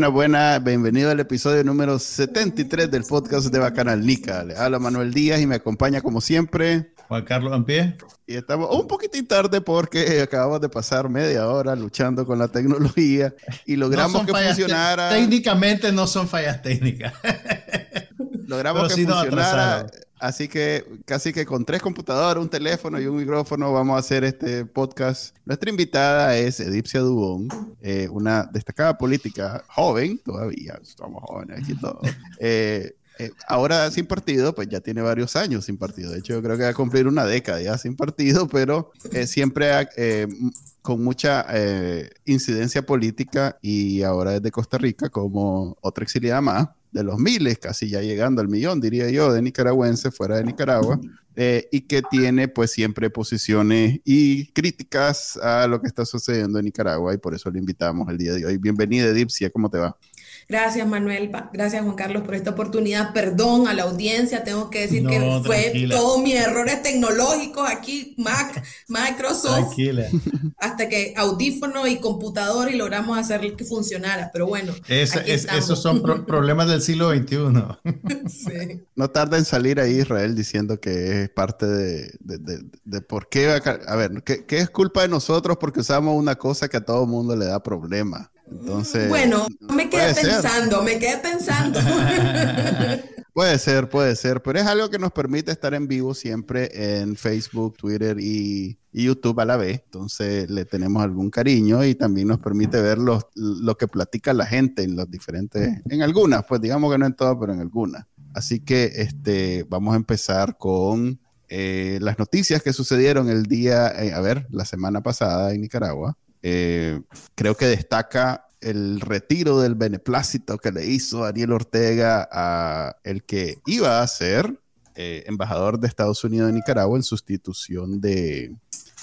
Buena, buena, bienvenido al episodio número 73 del podcast de Bacanal Nica. Le habla Manuel Díaz y me acompaña como siempre Juan Carlos Ampie. Y estamos un poquitín tarde porque acabamos de pasar media hora luchando con la tecnología y logramos que funcionara. Técnicamente no son fallas técnicas. logramos que funcionara. Así que casi que con tres computadoras, un teléfono y un micrófono vamos a hacer este podcast. Nuestra invitada es Edipcia Dubón, eh, una destacada política joven, todavía estamos jóvenes aquí todos. Eh, eh, ahora sin partido, pues ya tiene varios años sin partido. De hecho, yo creo que va a cumplir una década ya sin partido, pero siempre con mucha incidencia política y ahora es de Costa Rica como otra exiliada más de los miles, casi ya llegando al millón, diría yo, de nicaragüenses fuera de Nicaragua, eh, y que tiene pues siempre posiciones y críticas a lo que está sucediendo en Nicaragua, y por eso le invitamos el día de hoy. Bienvenida, Edipsia, ¿cómo te va? Gracias, Manuel. Gracias, Juan Carlos, por esta oportunidad. Perdón a la audiencia. Tengo que decir que fue todos mis errores tecnológicos aquí, Mac, Microsoft. Tranquila. Hasta que audífono y computador y logramos hacer que funcionara. Pero bueno. esos son problemas del siglo XXI. sí. No tarda en salir ahí Israel diciendo que es parte de, de, por qué. A ver, ¿qué, ¿qué, es culpa de nosotros porque usamos una cosa que a todo mundo le da problema? Entonces. Bueno, me quedé pensando, me quedé pensando. puede ser, puede ser, pero es algo que nos permite estar en vivo siempre en Facebook, Twitter y, YouTube a la vez. Entonces le tenemos algún cariño y también nos permite ver lo que platica la gente en los diferentes, en algunas, pues digamos que no en todas, pero en algunas. Así que este, vamos a empezar con eh, las noticias que sucedieron el día, eh, a ver, la semana pasada en Nicaragua. Eh, creo que destaca el retiro del beneplácito que le hizo Daniel Ortega a el que iba a ser eh, embajador de Estados Unidos en Nicaragua en sustitución de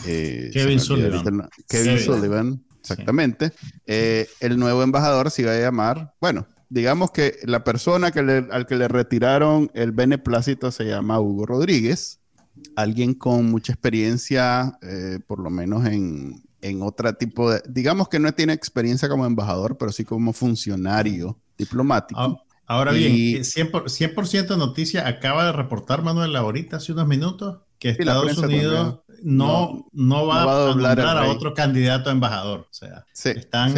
eh, Kevin Sullivan. Kevin Sullivan, exactamente. el nuevo embajador se iba a llamar, bueno, digamos que la persona que al que le retiraron el beneplácito se llama Hugo Rodríguez, alguien con mucha experiencia, por lo menos en, en otro tipo de, digamos que no tiene experiencia como embajador, pero sí como funcionario diplomático. Ah, ahora bien, 100%, 100 noticia acaba de reportar Manuel ahorita hace unos minutos que Estados Unidos no, no, va, a doblar a otro candidato a embajador. O sea, están,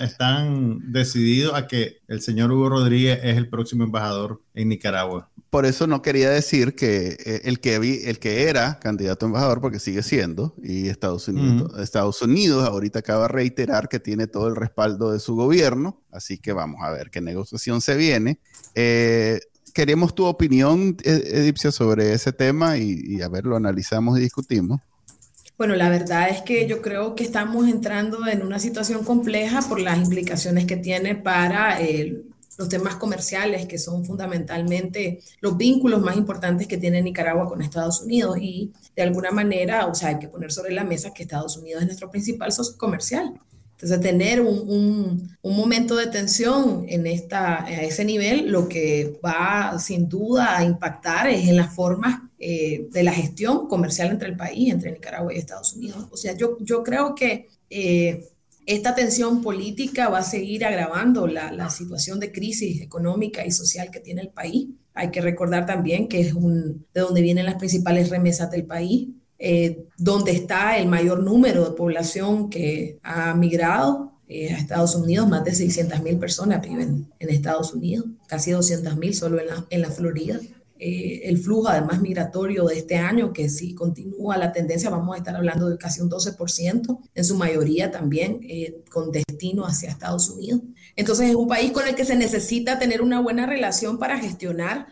están decididos a que el señor Hugo Rodríguez es el próximo embajador en Nicaragua por eso no quería decir que eh, el que vi, el que era candidato a embajador, porque sigue siendo, y Estados Unidos, Estados Unidos ahorita acaba de reiterar que tiene todo el respaldo de su gobierno, así que vamos a ver qué negociación se viene. Eh, queremos tu opinión, e-, Edipcia, sobre ese tema y, a ver, lo analizamos y discutimos. Bueno, la verdad es que yo creo que estamos entrando en una situación compleja por las implicaciones que tiene para el los temas comerciales, que son fundamentalmente los vínculos más importantes que tiene Nicaragua con Estados Unidos. Y de alguna manera, o sea, hay que poner sobre la mesa que Estados Unidos es nuestro principal socio comercial. Entonces, tener un, un, momento de tensión en esta, a ese nivel, lo que va sin duda a impactar es en las formas eh, de la gestión comercial entre el país, entre Nicaragua y Estados Unidos. O sea, yo, yo creo que eh, esta tensión política va a seguir agravando la, situación de crisis económica y social que tiene el país. Hay que recordar también que es un, de donde vienen las principales remesas del país, eh, donde está el mayor número de población que ha migrado eh, a Estados Unidos. Más de 600 mil personas viven en Estados Unidos, casi 200 mil solo en la, en la Florida. Eh, el flujo además migratorio de este año, que si continúa la tendencia, vamos a estar hablando de casi un 12%, en su mayoría también eh, con destino hacia Estados Unidos. Entonces es un país con el que se necesita tener una buena relación para gestionar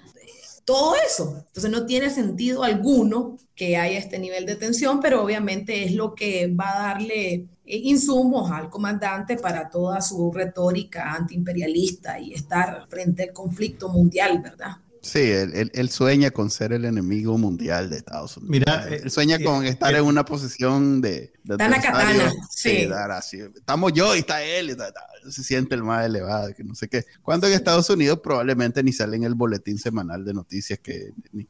todo eso. Entonces no tiene sentido alguno que haya este nivel de tensión, pero obviamente es lo que va a darle eh, insumos al comandante para toda su retórica antiimperialista y estar frente al conflicto mundial, ¿verdad? Sí, él, sueña con ser el enemigo mundial de Estados Unidos. Mira, él sueña con estar en una posición de... de katana, sí. Estamos yo y está él, se siente el más elevado, que no sé qué. Cuando en Estados Unidos probablemente ni sale en el boletín semanal de noticias que ni,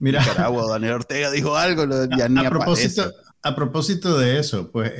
Mira, Nicaragua o Daniel Ortega dijo algo, ya ni a propósito, a propósito de eso, pues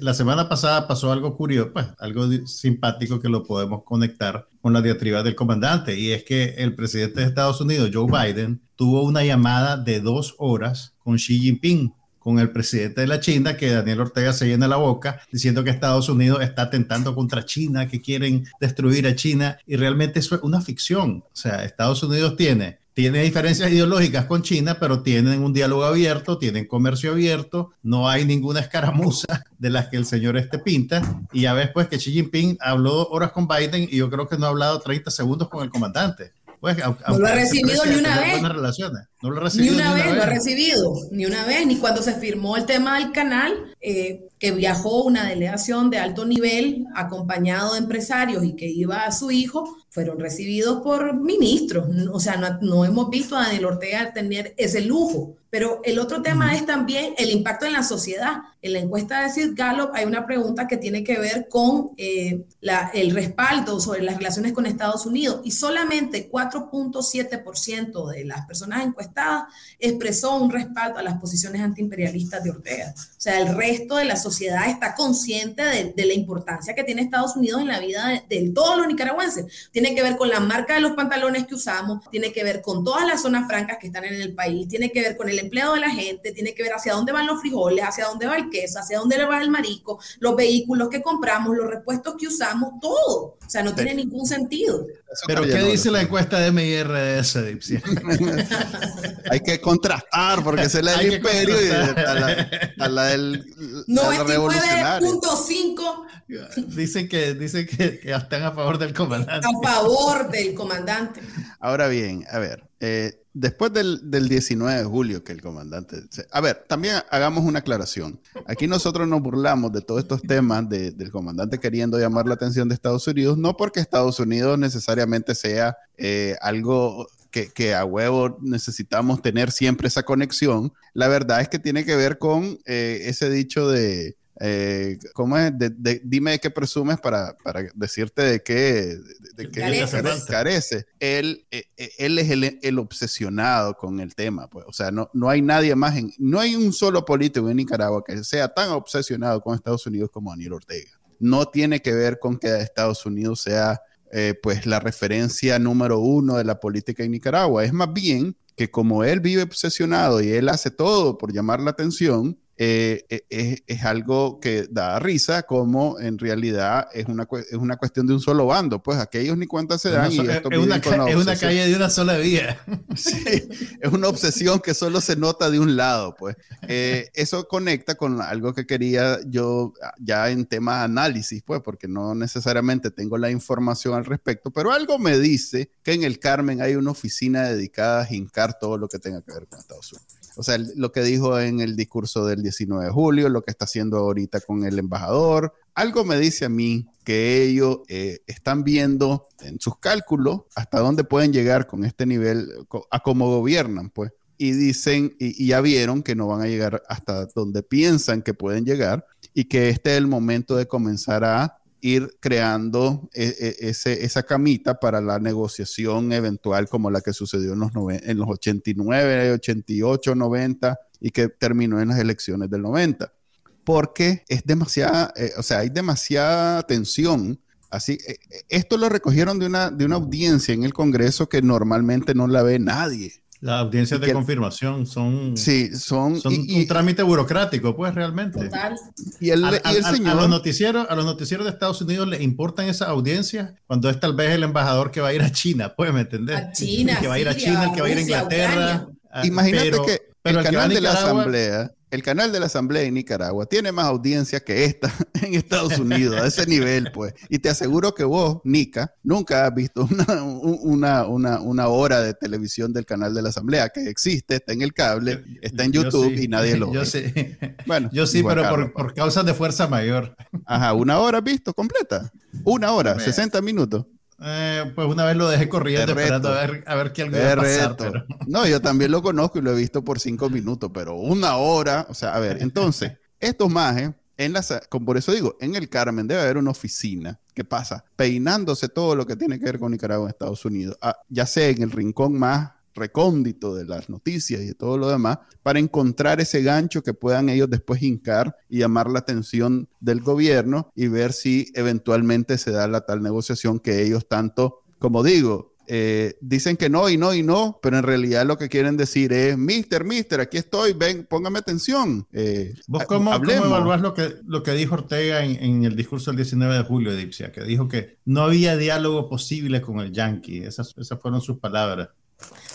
la, semana pasada pasó algo curioso, pues algo simpático que lo podemos conectar con la diatriba del comandante, y es que el presidente de Estados Unidos, Joe Biden, tuvo una llamada de dos horas con Xi Jinping, con el presidente de la China, que Daniel Ortega se llena la boca diciendo que Estados Unidos está atentando contra China, que quieren destruir a China, y realmente eso es una ficción. O sea, Estados Unidos tiene tiene diferencias ideológicas con China, pero tienen un diálogo abierto, tienen comercio abierto, no hay ninguna escaramuza de las que el señor este pinta. Y ya ves pues que Xi Jinping habló horas con Biden y yo creo que no ha hablado 30 segundos con el comandante. Pues, no lo ha recibido ni una vez. No lo ha recibido ni una, vez, lo ha recibido, ni una vez, ni cuando se firmó el tema del canal, eh, que viajó una delegación de alto nivel acompañado de empresarios y que iba a su hijo, fueron recibidos por ministros. O sea, no, no hemos visto a Daniel Ortega tener ese lujo. Pero el otro tema es también el impacto en la sociedad. En la encuesta de Sid Gallup hay una pregunta que tiene que ver con eh, la, el respaldo sobre las relaciones con Estados Unidos y solamente 4.7% de las personas encuestadas expresó un respaldo a las posiciones antiimperialistas de Ortega. O sea, el resto de la sociedad está consciente de, la importancia que tiene Estados Unidos en la vida de, de, todos los nicaragüenses. Tiene que ver con la marca de los pantalones que usamos, tiene que ver con todas las zonas francas que están en el país, tiene que ver con el empleado de la gente, tiene que ver hacia dónde van los frijoles, hacia dónde va el queso, hacia dónde va el marico, los vehículos que compramos, los repuestos que usamos, todo. O sea, no tiene ningún sentido. Pero ¿qué dice la encuesta de MIRS, Hay que contrastar, porque es la del imperio y a la, del 99.5. Dicen que, dicen que, que están a favor del comandante. A favor del comandante. Ahora bien, a ver, eh, después del, 19 de julio que el comandante... A ver, también hagamos una aclaración. Aquí nosotros nos burlamos de todos estos temas del comandante queriendo llamar la atención de Estados Unidos, no porque Estados Unidos necesariamente sea eh, algo que, a huevo necesitamos tener siempre esa conexión. La verdad es que tiene que ver con eh, ese dicho de eh, ¿Cómo es? dime de qué presumes para, decirte de qué, de, carece. Él, eh, eh, él es el, obsesionado con el tema. Pues. O sea, no, no hay nadie más, en, no hay un solo político en Nicaragua que sea tan obsesionado con Estados Unidos como Daniel Ortega. No tiene que ver con que Estados Unidos sea pues la referencia número uno de la política en Nicaragua. Es más bien que como él vive obsesionado y él hace todo por llamar la atención, eh, eh, es, algo que da risa, como en realidad es una, es una cuestión de un solo bando, pues aquellos ni cuenta se dan. y esto es, una, es una calle de una sola vía. Sí, es una obsesión que solo se nota de un lado, pues. Eh, eso conecta con algo que quería yo ya en tema análisis, pues, porque no necesariamente tengo la información al respecto, pero algo me dice que en el Carmen hay una oficina dedicada a jincar todo lo que tenga que ver con Estados Unidos. O sea, lo que dijo en el discurso del 19 de julio, lo que está haciendo ahorita con el embajador, algo me dice a mí que ellos eh, están viendo en sus cálculos hasta dónde pueden llegar con este nivel, a cómo gobiernan, pues. Y dicen, y, y ya vieron que no van a llegar hasta donde piensan que pueden llegar y que este es el momento de comenzar a ir creando e, e, ese, esa camita para la negociación eventual como la que sucedió en los, en los 89, 88, 90 y que terminó en las elecciones del 90. Porque es demasiada, eh, o sea, hay demasiada tensión. Así, eh, esto lo recogieron de una, de una audiencia en el Congreso que normalmente no la ve nadie. Las audiencias de confirmación son, sí, son, un trámite burocrático, pues realmente. Total. Y el, señor... a, los noticieros, a los noticieros de Estados Unidos les importan esas audiencias cuando es tal vez el embajador que va a ir a China, pues me entender. A China, el que va a ir a China, el que va a ir a Inglaterra. Ah, Imagínate que el canal de la Asamblea el canal de la Asamblea de Nicaragua tiene más audiencia que esta en Estados Unidos, a ese nivel, pues. Y te aseguro que vos, Nica, nunca has visto una, una, una, hora de televisión del canal de la Asamblea, que existe, está en el cable, está en YouTube y nadie lo ve. Yo sí, bueno, yo sí pero por, por causas de fuerza mayor. Ajá, una hora visto completa. Una hora, 60 minutos. Eh, pues una vez lo dejé corriendo esperando a ver, a ver qué algo iba a pasar. No, yo también lo conozco y lo he visto por cinco minutos, pero una hora, o sea, a ver, entonces, estos majes, en la, por eso digo, en el Carmen debe haber una oficina que pasa peinándose todo lo que tiene que ver con Nicaragua en Estados Unidos, ah, ya sea en el rincón más recóndito de las noticias y de todo lo demás, para encontrar ese gancho que puedan ellos después hincar y llamar la atención del gobierno y ver si eventualmente se da la tal negociación que ellos tanto, como digo, eh, dicen que no y no y no, pero en realidad lo que quieren decir es, mister, mister, aquí estoy, ven, póngame atención. Eh, ¿Vos cómo, evaluás lo que, lo que dijo Ortega en, el discurso del 19 de julio, Edipsia, que dijo que no había diálogo posible con el Yankee? Esas, esas fueron sus palabras.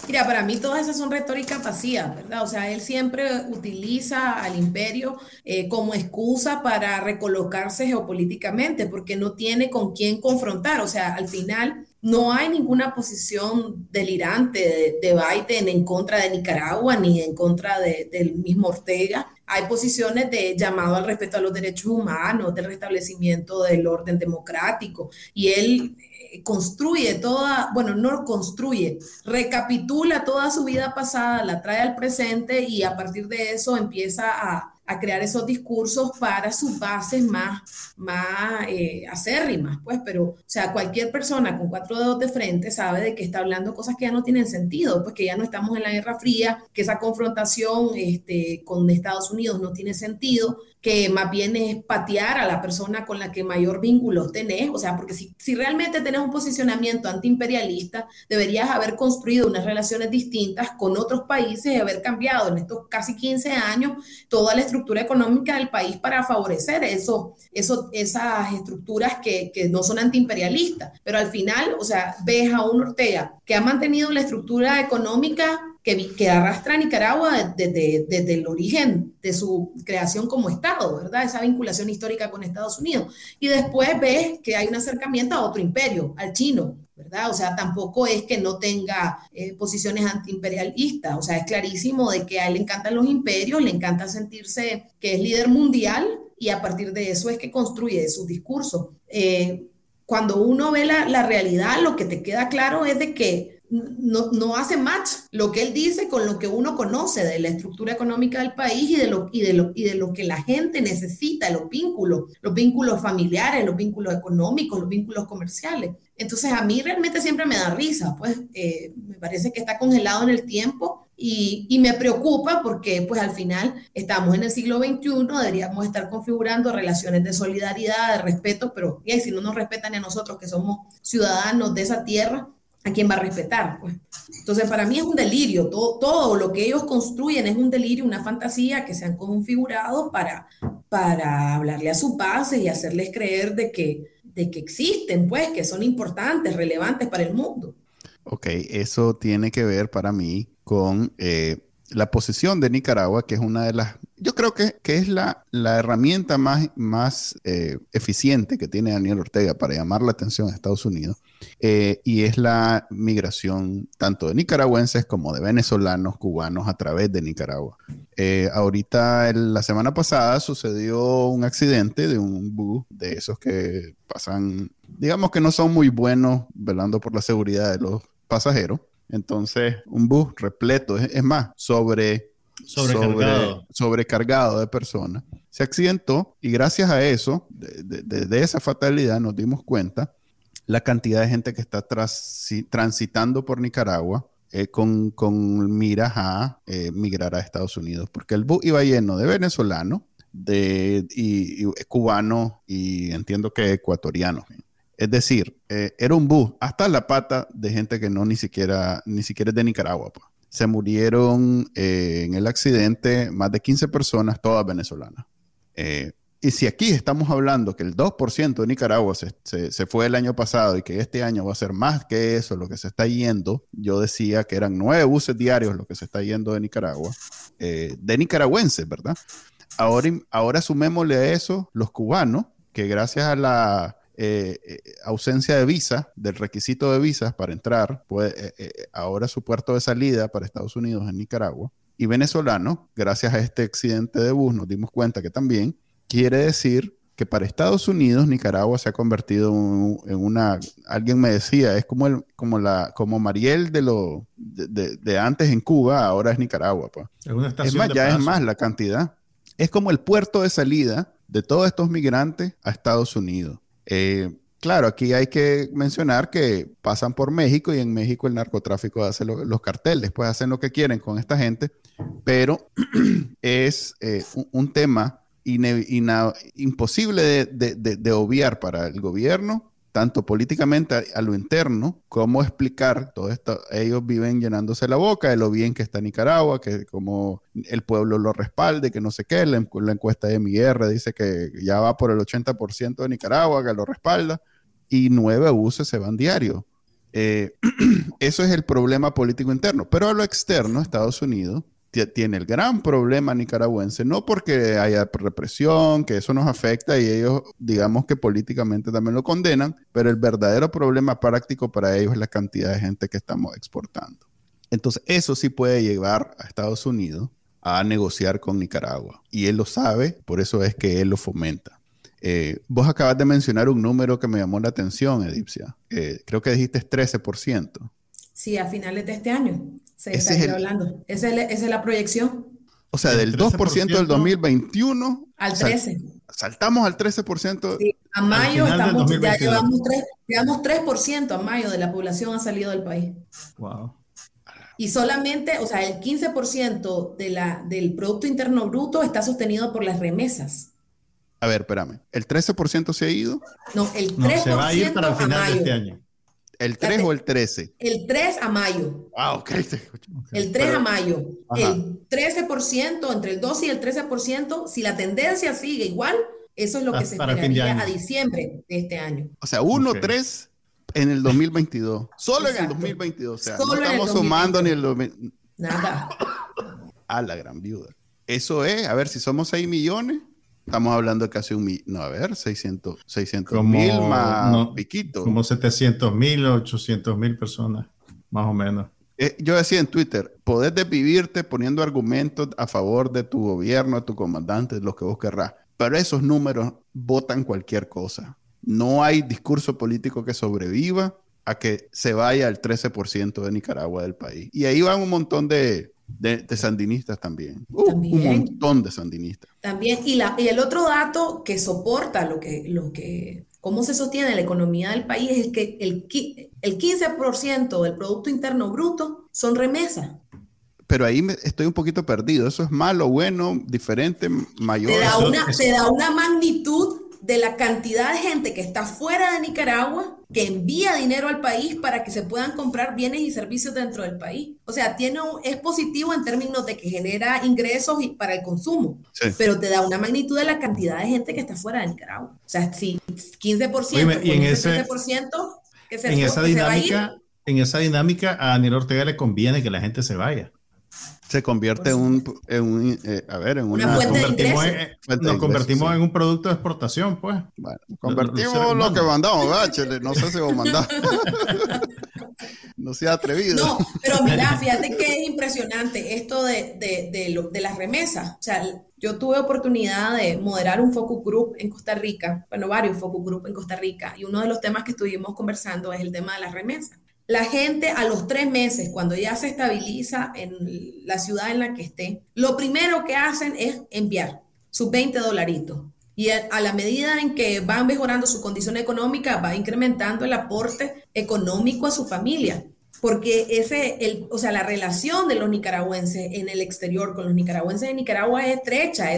Mira, para mí todas esas son retórica vacías, ¿verdad? O sea, él siempre utiliza al imperio eh, como excusa para recolocarse geopolíticamente, porque no tiene con quién confrontar. O sea, al final no hay ninguna posición delirante de, Biden en contra de Nicaragua ni en contra del mismo Ortega. Hay posiciones de llamado al respeto a los derechos humanos, del restablecimiento del orden democrático. Y él construye toda, bueno, no construye, recapitula toda su vida pasada, la trae al presente y a partir de eso empieza a, a crear esos discursos para sus bases más, más eh, acérrimas, pues, pero, o sea, cualquier persona con cuatro dedos de frente sabe de que está hablando cosas que ya no tienen sentido, pues que ya no estamos en la Guerra Fría, que esa confrontación este, con Estados Unidos no tiene sentido, que más bien es patear a la persona con la que mayor vínculo tenés, o sea, porque si, si realmente tenés un posicionamiento antiimperialista, deberías haber construido unas relaciones distintas con otros países y haber cambiado en estos casi 15 años toda la estructura económica del país para favorecer eso, eso, esas estructuras que, que no son antiimperialistas. Pero al final, o sea, ves a un Ortega que ha mantenido la estructura económica que, arrastra a Nicaragua desde, desde, el origen de su creación como Estado, ¿verdad? Esa vinculación histórica con Estados Unidos. Y después ves que hay un acercamiento a otro imperio, al chino, ¿verdad? O sea, tampoco es que no tenga eh, posiciones antiimperialistas, o sea, es clarísimo de que a él le encantan los imperios, le encanta sentirse que es líder mundial y a partir de eso es que construye su discurso. Eh, cuando uno ve la, la, realidad, lo que te queda claro es de que no, no, hace match lo que él dice con lo que uno conoce de la estructura económica del país y de lo, y de lo, y de lo que la gente necesita, los vínculos, los vínculos familiares, los vínculos económicos, los vínculos comerciales. Entonces a mí realmente siempre me da risa, pues eh, me parece que está congelado en el tiempo y, y, me preocupa porque pues al final estamos en el siglo XXI, deberíamos estar configurando relaciones de solidaridad, de respeto, pero y si no nos respetan a nosotros que somos ciudadanos de esa tierra, ¿a quién va a respetar? Pues? Entonces, para mí es un delirio. Todo, todo, lo que ellos construyen es un delirio, una fantasía que se han configurado para, para hablarle a sus bases y hacerles creer de que, de que existen, pues, que son importantes, relevantes para el mundo. Ok, eso tiene que ver para mí con eh, la posición de Nicaragua, que es una de las, yo creo que, que es la, la, herramienta más, más eh, eficiente que tiene Daniel Ortega para llamar la atención a Estados Unidos, eh, y es la migración tanto de nicaragüenses como de venezolanos, cubanos a través de Nicaragua. Eh, ahorita, la semana pasada, sucedió un accidente de un bus de esos que pasan, digamos que no son muy buenos velando por la seguridad de los pasajeros. Entonces, un bus repleto, es, más, sobre, sobrecargado. sobrecargado de personas, se accidentó y gracias a eso, de, esa fatalidad, nos dimos cuenta la cantidad de gente que está transitando por Nicaragua eh, con, con, miras a eh, migrar a Estados Unidos, porque el bus iba lleno de venezolanos, de y, cubanos y entiendo que ecuatorianos. Es decir, eh, era un bus hasta la pata de gente que no ni siquiera, ni siquiera es de Nicaragua. Pues. Se murieron eh, en el accidente más de 15 personas, todas venezolanas. Eh, y si aquí estamos hablando que el 2% de Nicaragua se, se, fue el año pasado y que este año va a ser más que eso, lo que se está yendo, yo decía que eran nueve buses diarios lo que se está yendo de Nicaragua, eh, de nicaragüenses, ¿verdad? Ahora, ahora sumémosle a eso los cubanos, que gracias a la eh, eh, ausencia de visa, del requisito de visas para entrar, pues ahora su puerto de salida para Estados Unidos en Nicaragua, y venezolanos, gracias a este accidente de bus, nos dimos cuenta que también quiere decir que para Estados Unidos Nicaragua se ha convertido en una alguien me decía es como el como la como Mariel de lo de, antes en Cuba ahora es Nicaragua pues. es, más ya es más la cantidad. Es como el puerto de salida de todos estos migrantes a Estados Unidos eh, claro aquí hay que mencionar que pasan por México y en México el narcotráfico hace los carteles pues hacen lo que quieren con esta gente pero es eh, un tema imposible de, obviar para el gobierno, tanto políticamente a, lo interno, como explicar todo esto. Ellos viven llenándose la boca de lo bien que está Nicaragua, que como el pueblo lo respalde, que no sé qué. La, encuesta de MIR dice que ya va por el 80% de Nicaragua, que lo respalda, y nueve buses se van diario. Eh, eso es el problema político interno. Pero a lo externo, Estados Unidos tiene el gran problema nicaragüense, no porque haya represión, que eso nos afecta y ellos, digamos que políticamente también lo condenan, pero el verdadero problema práctico para ellos es la cantidad de gente que estamos exportando. Entonces, eso sí puede llevar a Estados Unidos a negociar con Nicaragua. Y él lo sabe, por eso es que él lo fomenta. Eh, vos acabas de mencionar un número que me llamó la atención, Edipcia. Eh, creo que dijiste 13%. Sí, a finales de este año se está hablando. Esa es, la proyección. O sea, del 2% del 2021 al 13. saltamos al 13%. Sí, a mayo estamos, ya llevamos 3, llevamos 3% a mayo de la población ha salido del país. Wow. Y solamente, o sea, el 15% de la, del Producto Interno Bruto está sostenido por las remesas. A ver, espérame. ¿El 13% se ha ido? No, el 3% se va a ir para el final de este año. ¿El 3 o el 13? El 3 a mayo. Ah, ok. El 3 a mayo. El 13%, entre el 12 y el 13%, si la tendencia sigue igual, eso es lo que ah, se esperaría a diciembre de este año. O sea, 1, 3 en el 2022. Solo en el 2022. O sea, no estamos sumando ni el 2000. Nada. A la gran viuda. Eso es, a ver, si somos 6 millones, Estamos hablando de casi un millón, no, a ver, 600 mil más piquito. Como 700 mil, 800 mil personas, más o menos. Eh, yo decía en Twitter, podés desvivirte poniendo argumentos a favor de tu gobierno, de tu comandante, de lo que vos querrás, pero esos números votan cualquier cosa. No hay discurso político que sobreviva a que se vaya el 13% de Nicaragua del país. Y ahí van un montón de, de, sandinistas también. Uh, un montón de sandinistas. También, y, la, y el otro dato que soporta lo que, lo que, cómo se sostiene la economía del país es que el, el 15% del Producto Interno Bruto son remesas. Pero ahí estoy un poquito perdido. ¿Eso es malo, bueno, diferente, mayor? Te da una, te da una magnitud de la cantidad de gente que está fuera de Nicaragua, que envía dinero al país para que se puedan comprar bienes y servicios dentro del país. O sea, tiene es positivo en términos de que genera ingresos y para el consumo, pero te da una magnitud de la cantidad de gente que está fuera de Nicaragua. O sea, si 15% y en ese, que se, en esa dinámica, en esa dinámica a Daniel Ortega le conviene que la gente se vaya se convierte en un, en un eh, a ver, en una, fuente convertimos en, nos convertimos en un producto de exportación, pues. Bueno, convertimos lo, que mandamos, ¿verdad, No sé si vos mandás. no sea atrevido. No, pero mira, fíjate que es impresionante esto de, de, de, de las remesas. O sea, yo tuve oportunidad de moderar un focus group en Costa Rica, bueno, varios focus group en Costa Rica, y uno de los temas que estuvimos conversando es el tema de las remesas. La gente a los tres meses, cuando ya se estabiliza en la ciudad en la que esté, lo primero que hacen es enviar sus 20 dolaritos. Y a, la medida en que van mejorando su condición económica, va incrementando el aporte económico a su familia porque ese, el, o sea, la relación de los nicaragüenses en el exterior con los nicaragüenses de Nicaragua es estrecha,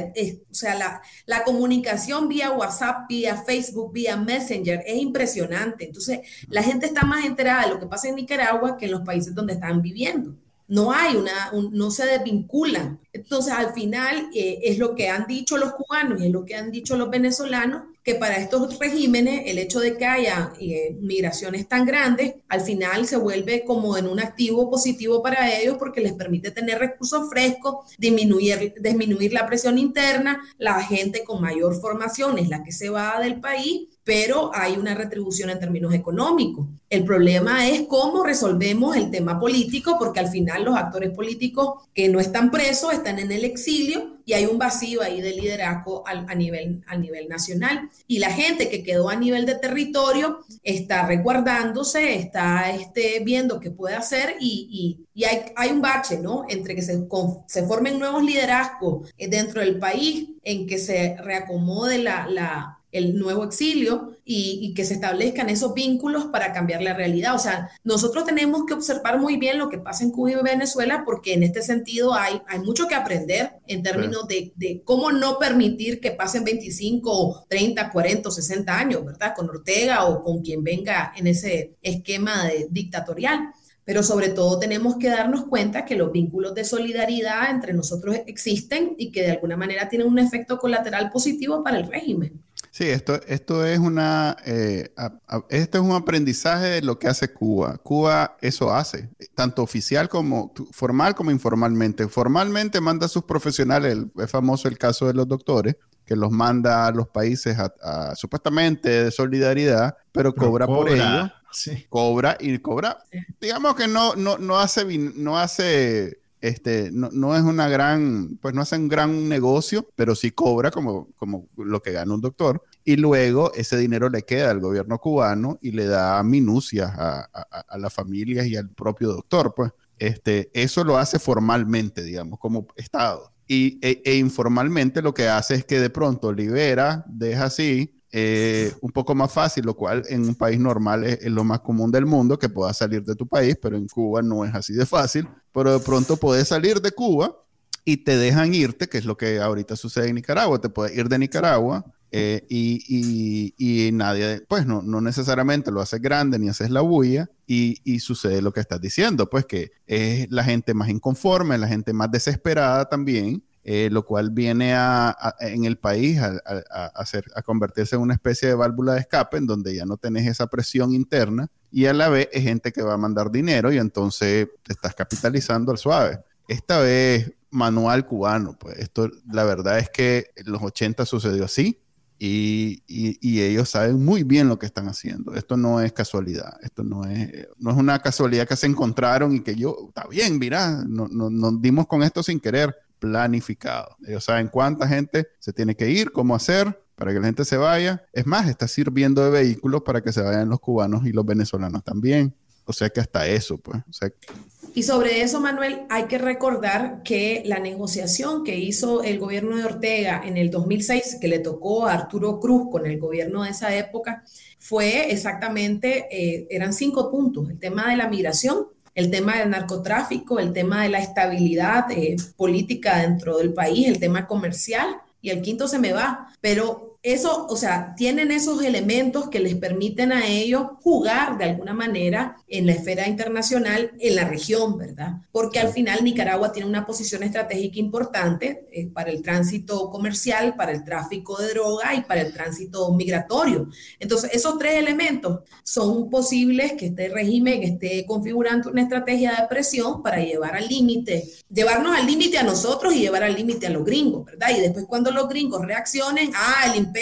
o sea, la, la, comunicación vía WhatsApp, vía Facebook, vía Messenger es impresionante. Entonces, la gente está más enterada de lo que pasa en Nicaragua que en los países donde están viviendo. No hay una, no se desvinculan. Entonces, al final, eh, es lo que han dicho los cubanos y es lo que han dicho los venezolanos, que para estos regímenes el hecho de que haya eh, migraciones tan grandes, al final se vuelve como en un activo positivo para ellos porque les permite tener recursos frescos, disminuir, disminuir la presión interna, la gente con mayor formación es la que se va del país pero hay una retribución en términos económicos. El problema es cómo resolvemos el tema político, porque al final los actores políticos que no están presos están en el exilio y hay un vacío ahí de liderazgo a, nivel, a nivel nacional. Y la gente que quedó a nivel de territorio está recuerdándose, está este, viendo qué puede hacer y, y, hay, hay, un bache, ¿no? Entre que se, se formen nuevos liderazgos dentro del país, en que se reacomode la, la el nuevo exilio y, que se establezcan esos vínculos para cambiar la realidad. O sea, nosotros tenemos que observar muy bien lo que pasa en Cuba y Venezuela porque en este sentido hay, hay mucho que aprender en términos de, de, cómo no permitir que pasen 25, 30, 40, 60 años, ¿verdad? Con Ortega o con quien venga en ese esquema de, dictatorial pero sobre todo tenemos que darnos cuenta que los vínculos de solidaridad entre nosotros existen y que de alguna manera tienen un efecto colateral positivo para el régimen. Sí, esto, esto es una, eh, esto es un aprendizaje de lo que hace Cuba. Cuba eso hace, tanto oficial como formal como informalmente. Formalmente manda a sus profesionales, es famoso el caso de los doctores, que los manda a los países a, supuestamente de solidaridad, pero, cobra, por ello. Cobra y cobra. Digamos que no, no, no hace, no hace este, no, es una gran, pues no hace un gran negocio, pero sí cobra como, como lo que gana un doctor. Y luego ese dinero le queda al gobierno cubano y le da minucias a, a, las familias y al propio doctor. Pues este, eso lo hace formalmente, digamos, como Estado. Y, e, e informalmente lo que hace es que de pronto libera, deja así, eh, un poco más fácil, lo cual en un país normal es, lo más común del mundo, que puedas salir de tu país, pero en Cuba no es así de fácil, pero de pronto puedes salir de Cuba y te dejan irte, que es lo que ahorita sucede en Nicaragua, te puedes ir de Nicaragua eh, y, nadie, pues no, no necesariamente lo haces grande ni haces la bulla y, y, sucede lo que estás diciendo, pues que es la gente más inconforme, la gente más desesperada también eh, lo cual viene a, en el país a, hacer, a convertirse en una especie de válvula de escape en donde ya no tenés esa presión interna y a la vez es gente que va a mandar dinero y entonces estás capitalizando al suave. Esta vez manual cubano, pues esto la verdad es que en los 80 sucedió así. Y, y, ellos saben muy bien lo que están haciendo. Esto no es casualidad. Esto no es, no es una casualidad que se encontraron y que yo, está bien, mira, nos no, dimos con esto sin querer planificado. Ellos saben cuánta gente se tiene que ir, cómo hacer para que la gente se vaya. Es más, está sirviendo de vehículos para que se vayan los cubanos y los venezolanos también. O sea que hasta eso, pues. y sobre eso, Manuel, hay que recordar que la negociación que hizo el gobierno de Ortega en el 2006, que le tocó a Arturo Cruz con el gobierno de esa época, fue exactamente, eh, eran cinco puntos. El tema de la migración, el tema del narcotráfico, el tema de la estabilidad eh, política dentro del país, el tema comercial, y el quinto se me va, pero eso, o sea, tienen esos elementos que les permiten a ellos jugar de alguna manera en la esfera internacional, en la región, ¿verdad? Porque al final Nicaragua tiene una posición estratégica importante eh, para el tránsito comercial, para el tráfico de droga y para el tránsito migratorio. Entonces, esos tres elementos son posibles que este régimen esté configurando una estrategia de presión para llevar al límite, llevarnos al límite a nosotros y llevar al límite a los gringos, ¿verdad? Y después cuando los gringos reaccionen, ah, el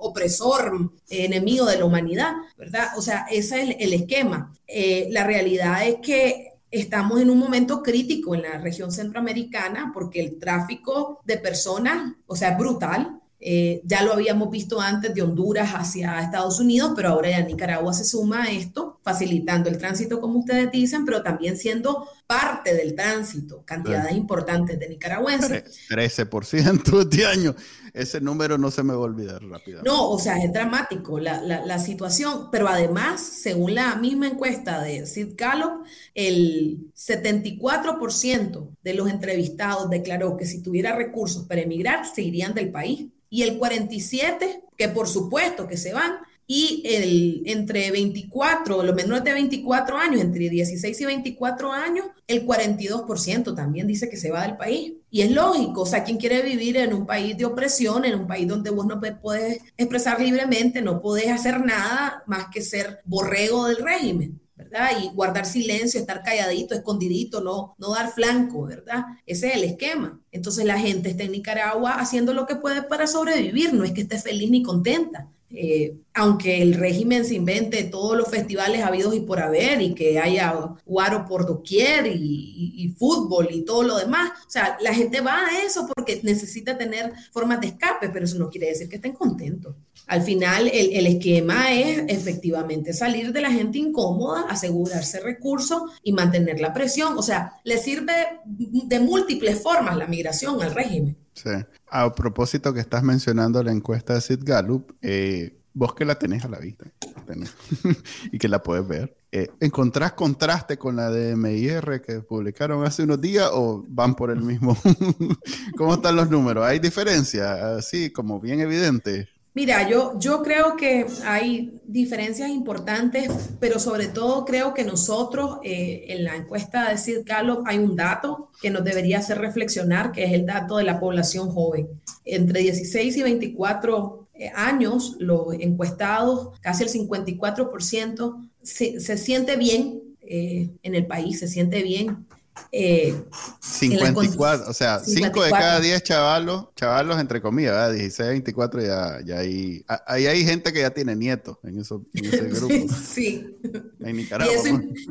opresor, enemigo de la humanidad, ¿verdad? O sea, ese es el, esquema. Eh, la realidad es que estamos en un momento crítico en la región centroamericana porque el tráfico de personas, o sea, brutal. Eh, ya lo habíamos visto antes de Honduras hacia Estados Unidos, pero ahora ya Nicaragua se suma a esto, facilitando el tránsito, como ustedes dicen, pero también siendo parte del tránsito, cantidades importantes de nicaragüenses. 13% este año. Ese número no se me va a olvidar rápidamente. No, o sea, es dramático la, la, la situación, pero además, según la misma encuesta de Sid Gallup, el 74% de los entrevistados declaró que si tuviera recursos para emigrar, se irían del país. Y el 47%, que por supuesto que se van, y el, entre 24, los menores de 24 años, entre 16 y 24 años, el 42% también dice que se va del país. Y es lógico, o sea, ¿quién quiere vivir en un país de opresión, en un país donde vos no puedes expresar libremente, no podés hacer nada más que ser borrego del régimen? ¿Verdad? Y guardar silencio, estar calladito, escondidito, no, no dar flanco, ¿verdad? Ese es el esquema. Entonces la gente está en Nicaragua haciendo lo que puede para sobrevivir, no es que esté feliz ni contenta. Eh, aunque el régimen se invente todos los festivales habidos y por haber y que haya guaro por doquier y, fútbol y todo lo demás, o sea, la gente va a eso porque necesita tener formas de escape, pero eso no quiere decir que estén contentos. Al final, el, el esquema es efectivamente salir de la gente incómoda, asegurarse recursos y mantener la presión. O sea, le sirve de múltiples formas la migración al régimen. Sí. A propósito que estás mencionando la encuesta de Sid Gallup, eh, vos que la tenés a la vista y que la puedes ver, eh, ¿encontrás contraste con la de MIR que publicaron hace unos días o van por el mismo? ¿Cómo están los números? ¿Hay diferencia? Así como bien evidente. Mira, yo, yo creo que hay diferencias importantes, pero sobre todo creo que nosotros eh, en la encuesta de Sid Gallup hay un dato que nos debería hacer reflexionar, que es el dato de la población joven. Entre 16 y 24 eh, años, los encuestados, casi el 54%, se, se siente bien eh, en el país, se siente bien 54, eh, o sea, 5 de cada 10 chavalos, chavalos entre comillas, 16, 24, ya, ya hay, ahí hay gente que ya tiene nietos en, eso, ese grupo. sí.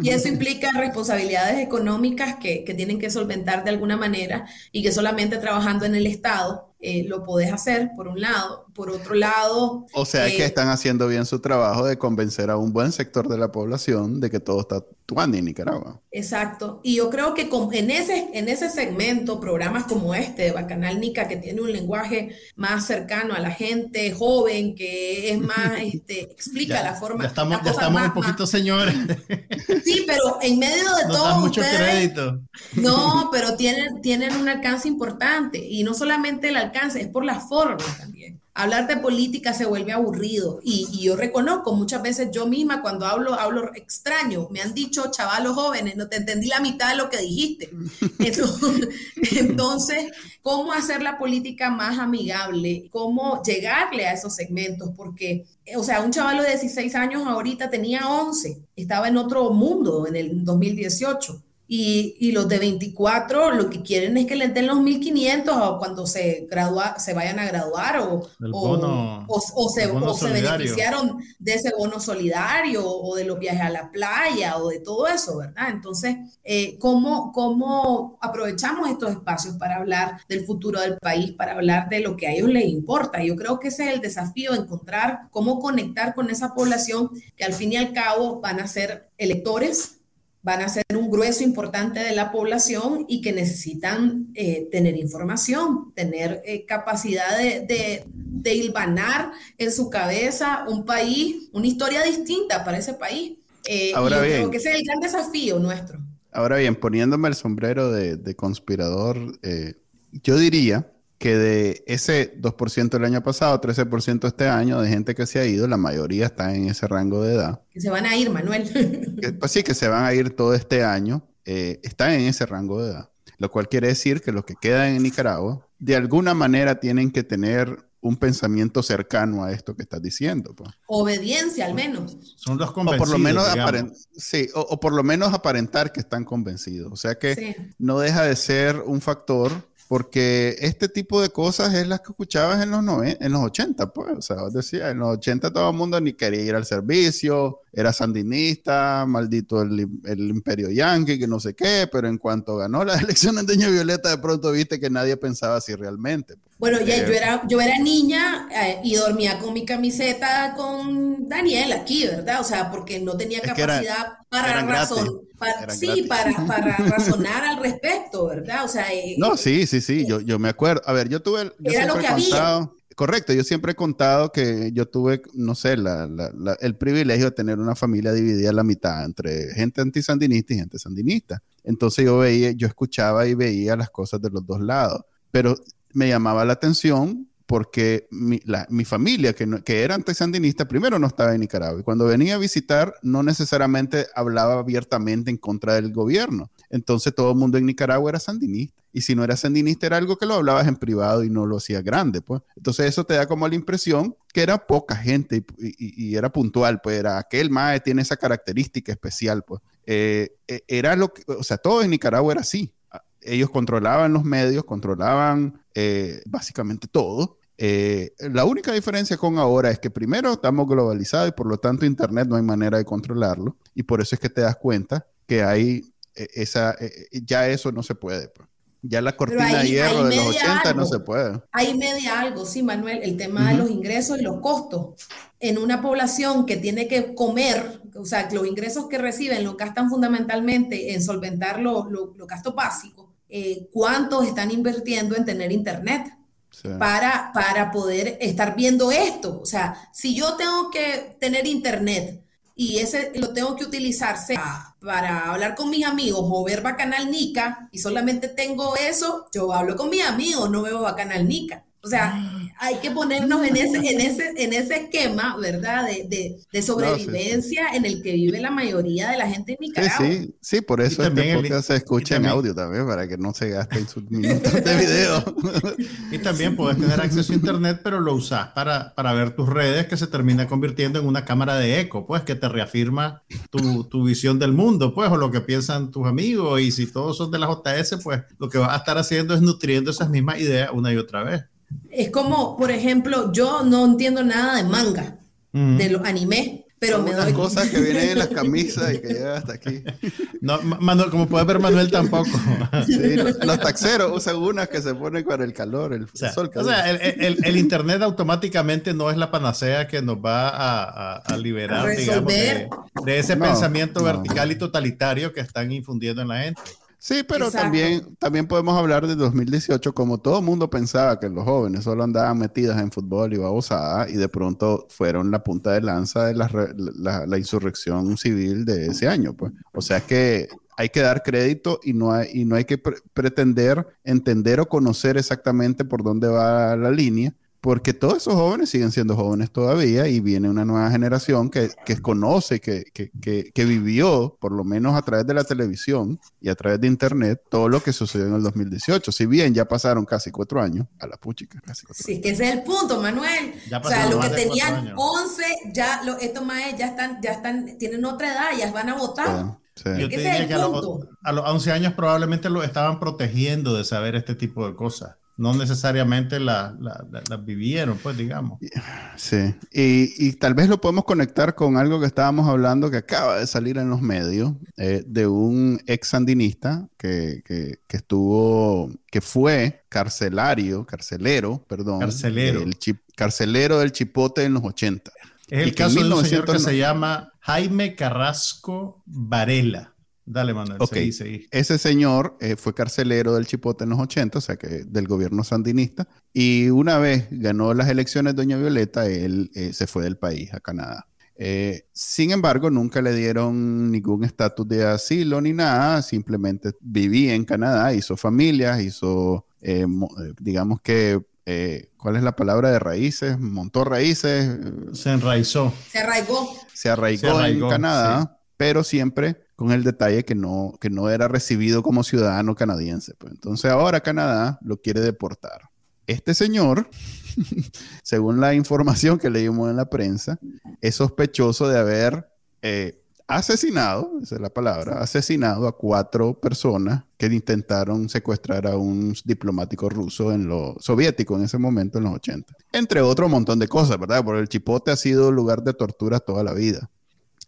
y, eso, implica responsabilidades económicas que, que, tienen que solventar de alguna manera y que solamente trabajando en el Estado eh, lo podés hacer, por un lado. Por otro lado... O sea que eh, están haciendo bien su trabajo de convencer a un buen sector de la población de que todo está tuando en Nicaragua. Exacto. Y yo creo que en, ese, en ese segmento, programas como este de Bacanal Nica, que tiene un lenguaje más cercano a la gente joven, que es más, este, explica la forma... Ya estamos, ya estamos un poquito señores. Sí, pero en medio de todo... mucho crédito. No, pero tienen, tienen un alcance importante. Y no solamente el alcance es por la forma también. Hablar de política se vuelve aburrido y, yo reconozco muchas veces yo misma cuando hablo, hablo extraño. Me han dicho, chavalos jóvenes, no te entendí la mitad de lo que dijiste. Entonces, ¿cómo hacer la política más amigable? ¿Cómo llegarle a esos segmentos? Porque, o sea, un chavalo de 16 años ahorita tenía 11, estaba en otro mundo en el 2018. Y, y, los de 24 lo que quieren es que les den los 1500 cuando se, gradua, se vayan a graduar o, o, o, se, se beneficiaron de ese bono solidario o de los viajes a la playa o de todo eso, ¿verdad? Entonces, eh, ¿cómo, ¿cómo aprovechamos estos espacios para hablar del futuro del país, para hablar de lo que a ellos les importa? Yo creo que ese es el desafío, encontrar cómo conectar con esa población que al fin y al cabo van a ser electores van a ser un grueso importante de la población y que necesitan eh, tener información, tener eh, capacidad de, de, de, hilvanar en su cabeza un país, una historia distinta para ese país. Eh, ahora bien, creo que ese es el gran desafío nuestro. Ahora bien, poniéndome el sombrero de, de conspirador, yo diría que de ese 2% del año pasado, 13% este año de gente que se ha ido, la mayoría está en ese rango de edad. Que se van a ir, Manuel. pues sí, que se van a ir todo este año, eh, están en ese rango de edad. Lo cual quiere decir que los que quedan en Nicaragua, de alguna manera tienen que tener un pensamiento cercano a esto que estás diciendo. Pues. Obediencia, al menos. Son los convencidos. O por lo menos, sí, o, por lo menos aparentar que están convencidos. O sea que no deja de ser un factor porque este tipo de cosas es las que escuchabas en los, en los 80, pues. O sea, decía, en los 80 todo el mundo ni quería ir al servicio, era sandinista, maldito el, imperio yanqui, que no sé qué, pero en cuanto ganó las elecciones de Doña Violeta, de pronto viste que nadie pensaba así realmente. Pues. Bueno, ya yo, era, yo era niña eh, y dormía con mi camiseta con Daniel aquí, ¿verdad? O sea, porque no tenía capacidad para razón. sí, para, para, razonar al respecto, ¿verdad? O sea, eh, no, sí, sí, sí, yo, yo me acuerdo. A ver, yo tuve. Yo era lo que había. Correcto, yo siempre he contado que yo tuve, no sé, la, la, el privilegio de tener una familia dividida a la mitad entre gente antisandinista y gente sandinista. Entonces yo veía, yo escuchaba y veía las cosas de los dos lados, pero me llamaba la atención porque mi, familia, que, que era antisandinista, primero no estaba en Nicaragua. Y cuando venía a visitar, no necesariamente hablaba abiertamente en contra del gobierno. Entonces todo el mundo en Nicaragua era sandinista. Y si no era sandinista, era algo que lo hablabas en privado y no lo hacía grande, pues. Entonces eso te da como la impresión que era poca gente y, era puntual, pues era aquel MAE tiene esa característica especial, pues. Eh, eh, era lo que, o sea, todo en Nicaragua era así ellos controlaban los medios, controlaban eh, básicamente todo. Eh, la única diferencia con ahora es que primero estamos globalizados y por lo tanto Internet no hay manera de controlarlo y por eso es que te das cuenta que hay eh, esa, ya eso no se puede. Pues. Ya la cortina de hierro de los 80 no se puede. Hay media algo, sí, Manuel, el tema de los ingresos y los costos. En una población que tiene que comer, o sea, los ingresos que reciben lo gastan fundamentalmente en solventar los gastos básicos eh, cuántos están invirtiendo en tener internet para, para poder estar viendo esto. O sea, si yo tengo que tener internet y ese lo tengo que utilizar para hablar con mis amigos o ver Bacanal Nica y solamente tengo eso, yo hablo con mis amigos, no veo Bacanal Nica. O sea, hay que ponernos en ese, en ese, en ese esquema, ¿verdad? De, de, sobrevivencia en el que vive la mayoría de la gente en Nicaragua. Sí, sí, sí por eso este podcast se escucha en audio también, para que no se gasten sus minutos de video. y también puedes tener acceso a internet, pero lo usas para, para ver tus redes que se termina convirtiendo en una cámara de eco, pues que te reafirma tu, tu visión del mundo, pues, o lo que piensan tus amigos. Y si todos son de la JS, pues lo que vas a estar haciendo es nutriendo esas mismas ideas una y otra vez. Es como, por ejemplo, yo no entiendo nada de manga, de los animes, pero me doy cosas que vienen en las camisas y que llegan hasta aquí. No, Manuel, como puedes ver, Manuel tampoco. Sí, los, taxeros usan unas que se ponen con el calor, el sol. O sea, el, el, Internet automáticamente no es la panacea que nos va a, a, liberar, digamos, de, ese pensamiento vertical y totalitario que están infundiendo en la gente. Sí, pero también, también podemos hablar de 2018, como todo el mundo pensaba que los jóvenes solo andaban metidos en fútbol y babosada, y de pronto fueron la punta de lanza de la, la, insurrección civil de ese año. Pues. O sea que hay que dar crédito y no hay, y no hay que pretender entender o conocer exactamente por dónde va la línea, porque todos esos jóvenes siguen siendo jóvenes todavía y viene una nueva generación que, que conoce, que, que, que, vivió, por lo menos a través de la televisión y a través de Internet, todo lo que sucedió en el 2018. Si bien ya pasaron casi cuatro años, a la puchica, casi cuatro Sí, que ese es el punto, Manuel. o sea, los que tenían 11, ya, lo, estos maes ya están, ya están, tienen otra edad, ya van a votar. Sí. Yo te diría que a los, a los 11 años probablemente lo estaban protegiendo de saber este tipo de cosas no necesariamente las la, vivieron, pues digamos. Sí, y, y, tal vez lo podemos conectar con algo que estábamos hablando que acaba de salir en los medios, eh, de un ex sandinista que, que, que, estuvo, que fue carcelario, carcelero, perdón. Carcelero. El chip, carcelero del Chipote en los 80. Es el caso de un señor que se llama Jaime Carrasco Varela. Dale, Manuel. Okay. Ese señor eh, fue carcelero del Chipote en los 80, o sea que del gobierno sandinista. Y una vez ganó las elecciones Doña Violeta, él eh, se fue del país a Canadá. Eh, sin embargo, nunca le dieron ningún estatus de asilo ni nada, simplemente vivía en Canadá, hizo familias, hizo, digamos que, ¿cuál es la palabra de raíces? Montó raíces. Se enraizó. Se arraigó. Se arraigó, en Canadá, pero siempre con el detalle que no, que no era recibido como ciudadano canadiense. Pues. Entonces ahora Canadá lo quiere deportar. Este señor, según la información que leímos en la prensa, es sospechoso de haber eh, asesinado, esa es la palabra, asesinado a cuatro personas que intentaron secuestrar a un diplomático ruso en lo soviético en ese momento, en los 80. Entre otro montón de cosas, ¿verdad? Porque el chipote ha sido lugar de tortura toda la vida.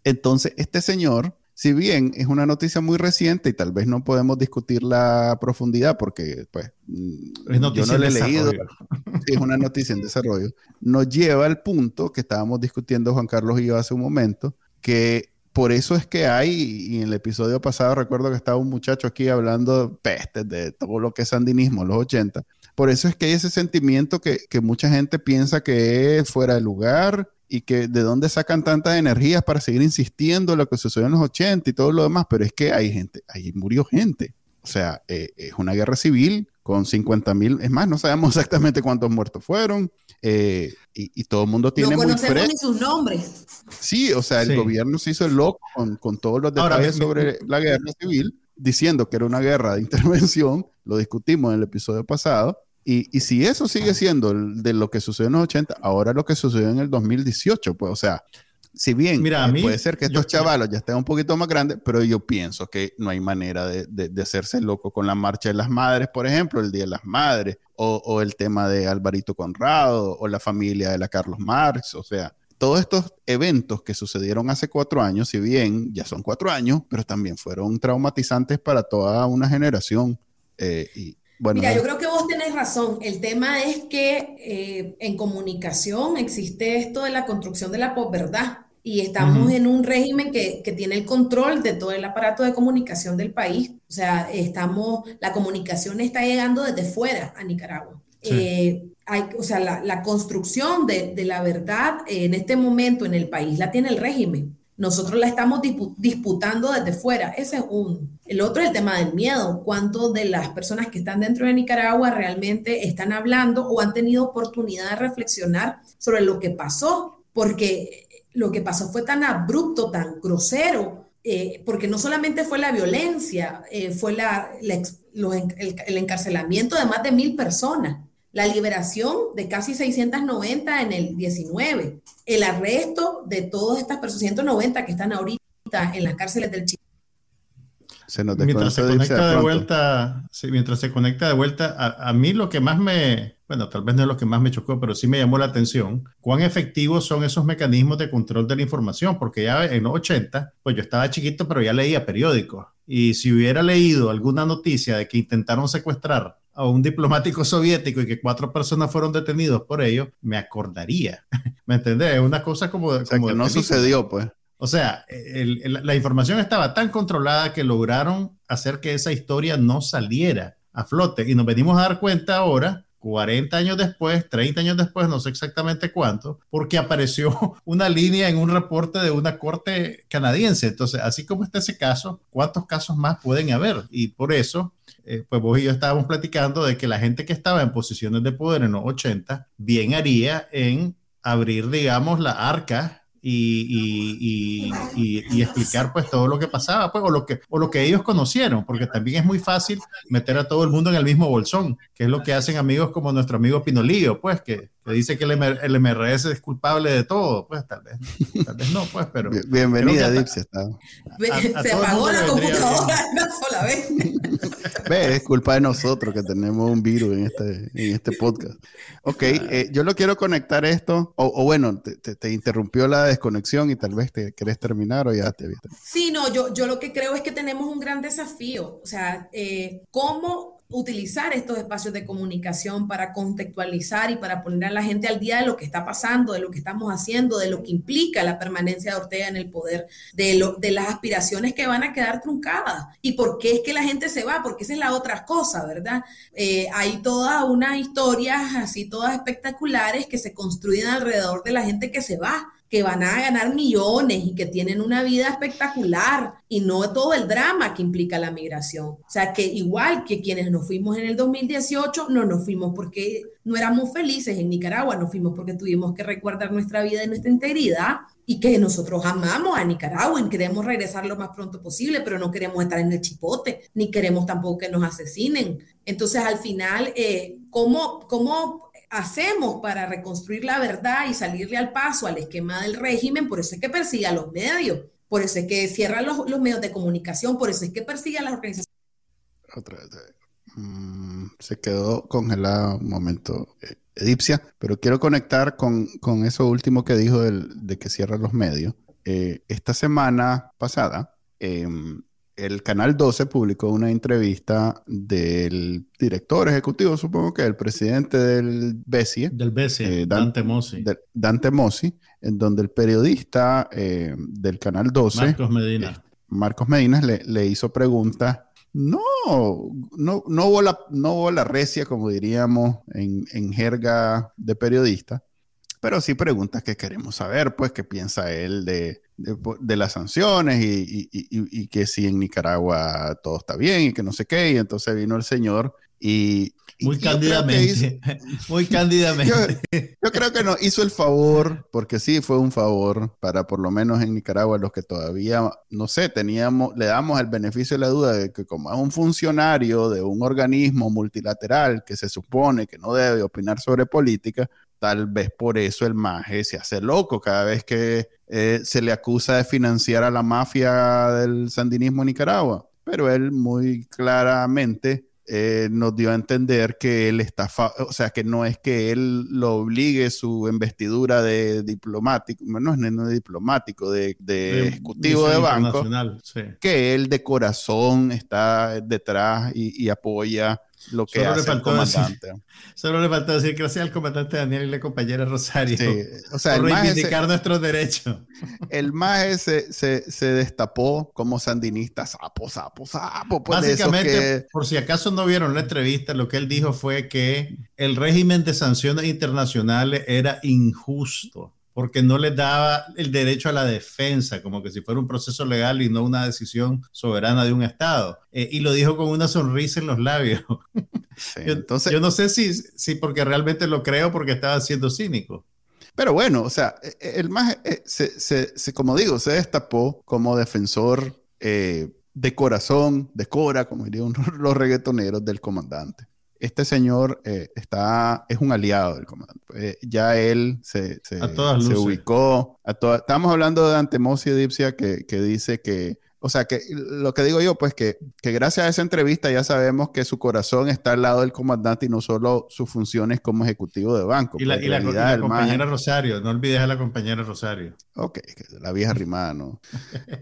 Entonces, este señor si bien es una noticia muy reciente y tal vez no podemos discutir la profundidad porque pues mm, yo no le he leído, es una noticia en desarrollo, nos lleva al punto que estábamos discutiendo Juan Carlos y yo hace un momento, que por eso es que hay, y en el episodio pasado recuerdo que estaba un muchacho aquí hablando pestes de todo lo que es sandinismo, los 80, por eso es que hay ese sentimiento que, que mucha gente piensa que es fuera de lugar, y que de dónde sacan tantas energías para seguir insistiendo en lo que sucedió en los 80 y todo lo demás, pero es que hay gente, ahí murió gente. O sea, eh, es una guerra civil con 50 mil, es más, no sabemos exactamente cuántos muertos fueron, eh, y, todo el mundo tiene no conocemos ni sus nombres. Sí, o sea, el gobierno se hizo el loco con, con todos los detalles sobre la guerra civil, diciendo que era una guerra de intervención, lo discutimos en el episodio pasado, y, y, si eso sigue siendo de lo que sucedió en los 80, ahora lo que sucedió en el 2018, pues, o sea, si bien Mira, a mí, puede ser que estos chavalos ya estén un poquito más grandes, pero yo pienso que no hay manera de, de, hacerse loco con la marcha de las madres, por ejemplo, el Día de las Madres, o, o, el tema de Alvarito Conrado, o la familia de la Carlos Marx, o sea, todos estos eventos que sucedieron hace cuatro años, si bien ya son cuatro años, pero también fueron traumatizantes para toda una generación. Eh, y, bueno, Mira, yo creo que vos tenés razón. El tema es que eh, en comunicación existe esto de la construcción de la posverdad y estamos en un régimen que, que, tiene el control de todo el aparato de comunicación del país. O sea, estamos, la comunicación está llegando desde fuera a Nicaragua. Eh, hay, o sea, la, la construcción de, de, la verdad en este momento en el país la tiene el régimen. Nosotros la estamos disputando desde fuera. Ese es un. El otro es el tema del miedo. ¿Cuántos de las personas que están dentro de Nicaragua realmente están hablando o han tenido oportunidad de reflexionar sobre lo que pasó? Porque lo que pasó fue tan abrupto, tan grosero, eh, porque no solamente fue la violencia, eh, fue la, el, encarcelamiento de más de mil personas, la liberación de casi 690 en el 19, el arresto de todas estas personas, 190 que están ahorita en las cárceles del Chile. Se mientras se conecta de vuelta, sí, mientras se conecta de vuelta, a, a mí lo que más me, bueno, tal vez no es lo que más me chocó, pero sí me llamó la atención, cuán efectivos son esos mecanismos de control de la información, porque ya en los 80, pues yo estaba chiquito, pero ya leía periódicos. Y si hubiera leído alguna noticia de que intentaron secuestrar a un diplomático soviético y que cuatro personas fueron detenidos por ello, me acordaría. ¿Me entendés? Es una cosa como... O sea, que no sucedió, pues. O sea, la información estaba tan controlada que lograron hacer que esa historia no saliera a flote. Y nos venimos a dar cuenta ahora 40 años después, 30 años después, no sé exactamente cuánto, porque apareció una línea en un reporte de una corte canadiense. Entonces, así como está ese caso, ¿cuántos casos más pueden haber? Y por eso, eh, pues vos y yo estábamos platicando de que la gente que estaba en posiciones de poder en los 80, bien haría en abrir, digamos, la arca y, y, explicar pues todo lo que pasaba, pues, o lo que, o lo que ellos conocieron, porque también es muy fácil meter a todo el mundo en el mismo bolsón, que es lo que hacen amigos como nuestro amigo Pinolillo, pues, que, dice que el, el, MRS es culpable de todo, pues tal vez, tal vez no, pues, pero... Bienvenida, Dipsy. Se apagó la computadora una sola vez. Ve, es culpa de nosotros que tenemos un virus en este, en este podcast. Ok, eh, yo lo quiero conectar esto, o, bueno, te, te, interrumpió la desconexión y tal vez te querés terminar o ya te viste. Sí, no, yo, yo lo que creo es que tenemos un gran desafío, o sea, eh, ¿cómo utilizar estos espacios de comunicación para contextualizar y para poner a la gente al día de lo que está pasando, de lo que estamos haciendo, de lo que implica la permanencia de Ortega en el poder, de, lo, de las aspiraciones que van a quedar truncadas y por qué es que la gente se va, porque esa es la otra cosa, ¿verdad? Eh, hay todas unas historias así, todas espectaculares que se construyen alrededor de la gente que se va que van a ganar millones y que tienen una vida espectacular y no todo el drama que implica la migración. O sea, que igual que quienes nos fuimos en el 2018, no nos fuimos porque no éramos felices en Nicaragua, nos fuimos porque tuvimos que recordar nuestra vida y nuestra integridad y que nosotros amamos a Nicaragua y queremos regresar lo más pronto posible, pero no queremos estar en el chipote, ni queremos tampoco que nos asesinen. Entonces, al final, eh, ¿cómo, ¿cómo hacemos para reconstruir la verdad y salirle al paso al esquema del régimen, por eso es que persigue a los medios, por eso es que cierra los, medios de comunicación, por eso es que persigue a las organizaciones. Otra vez. Eh, mm, se quedó congelado un momento eh, Edipcia, pero quiero conectar con, con, eso último que dijo de que cierra los medios. Eh, esta semana pasada, em, el Canal 12 publicó una entrevista del director ejecutivo, supongo que el presidente del BESIE. Del BESIE, eh, Dante Mossi. Dante Mossi, en donde el periodista eh, del Canal 12, Marcos Medina, eh, Marcos Medina le, hizo preguntas. No, no, no, hubo la, no hubo la recia, como diríamos en, en jerga de periodista, pero sí preguntas que queremos saber, pues, qué piensa él de, de, las sanciones y, y, y, que si en Nicaragua todo está bien y que no sé qué. Y entonces vino el señor y... Muy cándidamente, muy cándidamente. Yo, creo que nos hizo el favor, porque sí fue un favor para por lo menos en Nicaragua los que todavía, no sé, teníamos, le damos el beneficio de la duda de que como es un funcionario de un organismo multilateral que se supone que no debe opinar sobre política, Tal vez por eso el maje se hace loco cada vez que eh, se le acusa de financiar a la mafia del sandinismo en Nicaragua. Pero él muy claramente eh, nos dio a entender que él está, o sea, que no es que él lo obligue su investidura de diplomático, no es no diplomático, de, ejecutivo de, banco, que él de corazón está detrás y apoya lo que solo hace el comandante. solo le faltó decir gracias al comandante Daniel y la compañera Rosario o sea, por reivindicar nuestros derechos. El MAE se, se, se, destapó como sandinista, sapo, sapo, sapo. Pues Básicamente, por si acaso no vieron la entrevista, lo que él dijo fue que el régimen de sanciones internacionales era injusto porque no les daba el derecho a la defensa, como que si fuera un proceso legal y no una decisión soberana de un Estado. Eh, y lo dijo con una sonrisa en los labios. yo, entonces, yo no sé si, si porque realmente lo creo porque estaba siendo cínico. Pero bueno, o sea, e, e, el más, eh, se, se, como digo, se destapó como defensor eh, de corazón, de cora, como dirían los reggaetoneros del comandante este señor eh, está, es un aliado del comandante. Eh, ya él se, se, se ubicó. A Estamos hablando de Antemosi Edipsia que, que dice que, o sea, que lo que digo yo, pues que, que, gracias a esa entrevista ya sabemos que su corazón está al lado del comandante y no solo sus funciones como ejecutivo de banco. Y la, pues, y la, compañera Rosario, no olvides a la compañera Rosario. Ok, la vieja rimada, ¿no?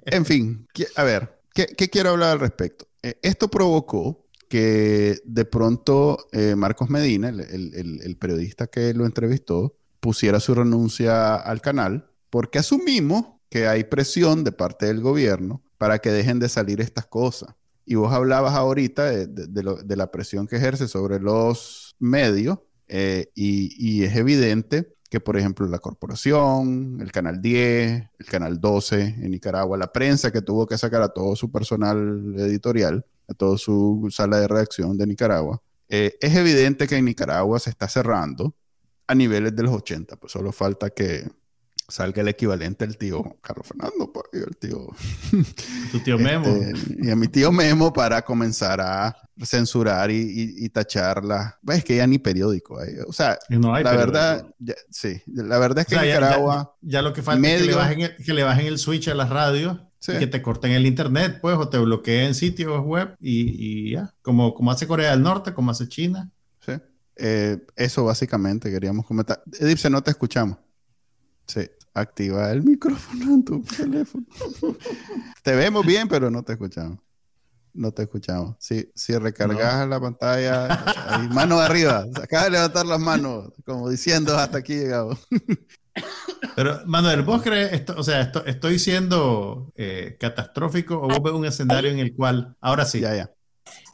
en fin, a ver, ¿qué, ¿qué, quiero hablar al respecto? Eh, esto provocó que de pronto eh, Marcos Medina, el, periodista que lo entrevistó, pusiera su renuncia al canal, porque asumimos que hay presión de parte del gobierno para que dejen de salir estas cosas. Y vos hablabas ahorita de, la presión que ejerce sobre los medios eh, y, es evidente que, por ejemplo, la corporación, el Canal 10, el Canal 12 en Nicaragua, la prensa que tuvo que sacar a todo su personal editorial, a toda su sala de redacción de Nicaragua, eh, es evidente que en Nicaragua se está cerrando a niveles de los 80, pues solo falta que salga el equivalente al tío Carlos Fernando, pues, y el tío... Tu tío Memo. Este, y a mi tío Memo para comenzar a censurar y, tacharla. Es que ya ni periódico hay. O sea, la verdad, sí, la verdad es que en Nicaragua... Ya, lo que falta es que le, bajen el, que le bajen el switch a las radios que te corten el internet, pues, o te bloqueen sitios web y, ya, como, como hace Corea del Norte, como hace China. Sí. Eh, eso básicamente queríamos comentar. Edipse, no te escuchamos. Sí, activa el micrófono en tu teléfono. te vemos bien, pero no te escuchamos. No te escuchamos. Si, si recargas la pantalla, ahí, mano arriba, acaba de levantar las manos, como diciendo hasta aquí llegamos. Pero, Manuel, ¿vos crees, esto, o sea, esto, estoy siendo eh, catastrófico o vos ves un escenario en el cual, ahora sí. Ya, ya.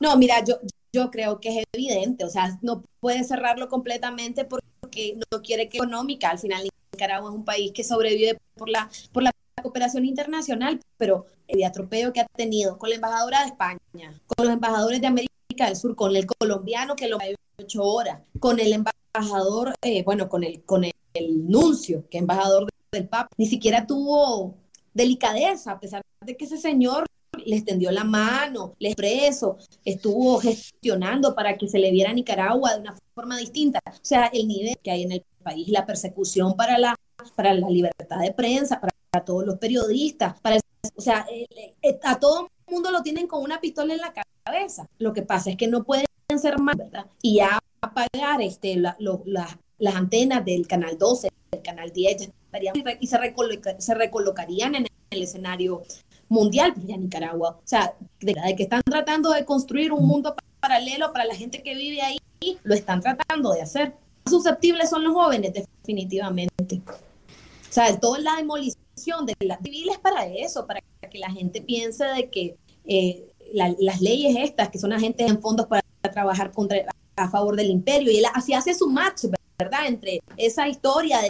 No, mira, yo, yo creo que es evidente, o sea, no puede cerrarlo completamente porque no quiere que económica, al final Nicaragua es un país que sobrevive por la, por la cooperación internacional, pero el atropello que ha tenido con la embajadora de España, con los embajadores de América del Sur, con el colombiano que lo ha ocho horas, con el embajador, eh, bueno, con el, con el el nuncio, que es embajador del Papa, ni siquiera tuvo delicadeza, a pesar de que ese señor le extendió la mano, le expreso, estuvo gestionando para que se le viera a Nicaragua de una forma distinta. O sea, el nivel que hay en el país, la persecución para la, para la libertad de prensa, para, todos los periodistas, para o sea, eh, a todo el mundo lo tienen con una pistola en la cabeza. Lo que pasa es que no pueden ser más, ¿verdad? Y ya apagar este, la, las antenas del canal 12, del canal 10, y se, se recolocarían en el escenario mundial de Nicaragua. O sea, de, que están tratando de construir un mundo paralelo para la gente que vive ahí, lo están tratando de hacer. Susceptibles son los jóvenes, definitivamente. O sea, toda la demolición de las civiles para eso, para que la gente piense de que eh, las leyes estas, que son agentes en fondos para trabajar contra, a favor del imperio, y él así hace su match, ¿verdad? Entre esa historia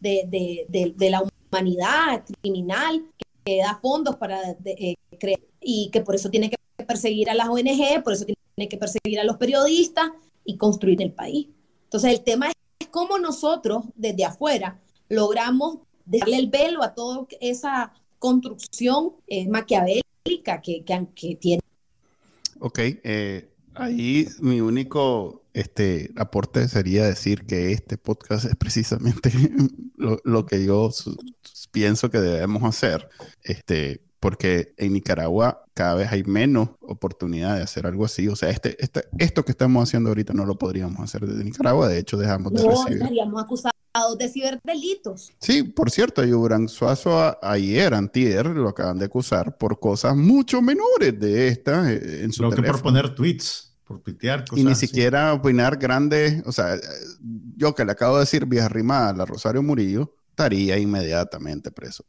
de, de, la humanidad criminal que da fondos para eh, crear y que por eso tiene que perseguir a las ONG, por eso tiene que perseguir a los periodistas y construir el país. Entonces el tema es cómo nosotros desde afuera logramos darle el velo a toda esa construcción eh, maquiavélica que, que, tiene. Ok, eh, ahí mi único este, aporte sería decir que este podcast es precisamente lo, lo que yo pienso que debemos hacer. Este, porque en Nicaragua cada vez hay menos oportunidad de hacer algo así. O sea, este, este, esto que estamos haciendo ahorita no lo podríamos hacer desde Nicaragua. De hecho, dejamos de no, estaríamos acusados de ciberdelitos. Sí, por cierto, Yubran Suazo ayer, antier, lo acaban de acusar por cosas mucho menores de esta eh, en su Lo que por poner tweets, por tuitear cosas Y ni siquiera opinar grandes, o sea, yo que le acabo de decir vieja rimada a la Rosario Murillo, estaría inmediatamente preso.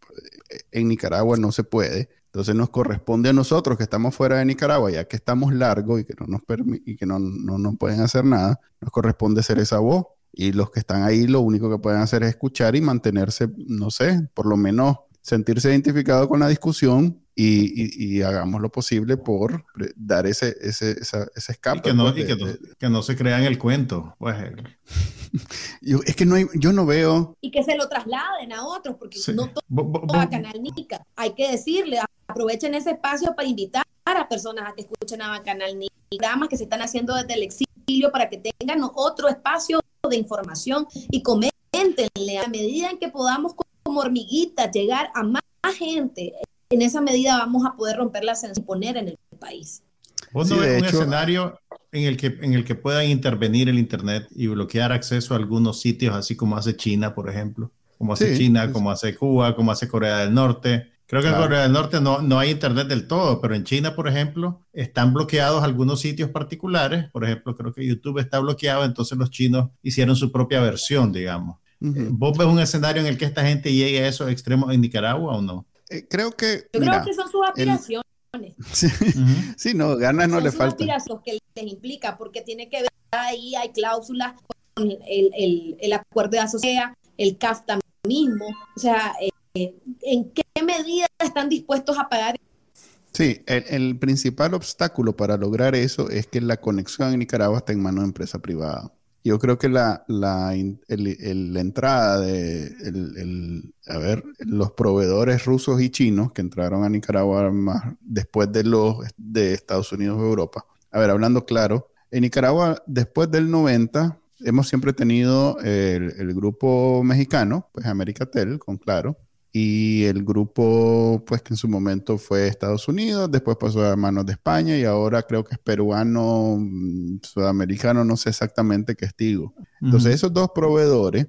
En Nicaragua no se puede. Entonces nos corresponde a nosotros que estamos fuera de Nicaragua, ya que estamos largos y que no nos y que no, no, no pueden hacer nada, nos corresponde ser esa voz. Y los que están ahí lo único que pueden hacer es escuchar y mantenerse, no sé, por lo menos sentirse identificado con la discusión y, hagamos lo posible por dar ese, ese, ese escape. que no, que, no, se crean el cuento. Pues. es que no hay, yo no veo... Y que se lo trasladen a otros, porque no todo a Canal Nica. Hay que decirle, aprovechen ese espacio para invitar a personas a que escuchen a Canal Nica, programas que se están haciendo desde el exilio para que tengan otro espacio de información y coméntenle a medida en que podamos como hormiguitas llegar a más gente en esa medida vamos a poder romper la censura y poner en el país. ¿Vos no ves un escenario en el, que, en el que puedan intervenir el Internet y bloquear acceso a algunos sitios, así como hace China, por ejemplo? Como hace China, como hace Cuba, como hace Corea del Norte. Creo que en Corea del Norte no, no hay Internet del todo, pero en China, por ejemplo, están bloqueados algunos sitios particulares. Por ejemplo, creo que YouTube está bloqueado, entonces los chinos hicieron su propia versión, digamos. ¿Vos ves un escenario en el que esta gente llegue a esos extremos en Nicaragua o no? Eh, creo que. Yo creo que son sus aspiraciones. Sí, no, ganas no le falta. aspiraciones que les implica, porque tiene que ver ahí, hay cláusulas con el, el, el acuerdo de asociación, el CAFTA mismo. O sea, eh, ¿en qué medida están dispuestos a pagar? Sí, el, el, principal obstáculo para lograr eso es que la conexión en Nicaragua está en manos de empresa privada. Yo creo que la, la, entrada de el, a ver, los proveedores rusos y chinos que entraron a Nicaragua más después de los de Estados Unidos o Europa. A ver, hablando claro, en Nicaragua después del 90 hemos siempre tenido el, el grupo mexicano, pues Americatel, con claro, y el grupo, pues que en su momento fue Estados Unidos, después pasó a manos de España y ahora creo que es peruano, mm, sudamericano, no sé exactamente qué estigo. Entonces esos dos proveedores,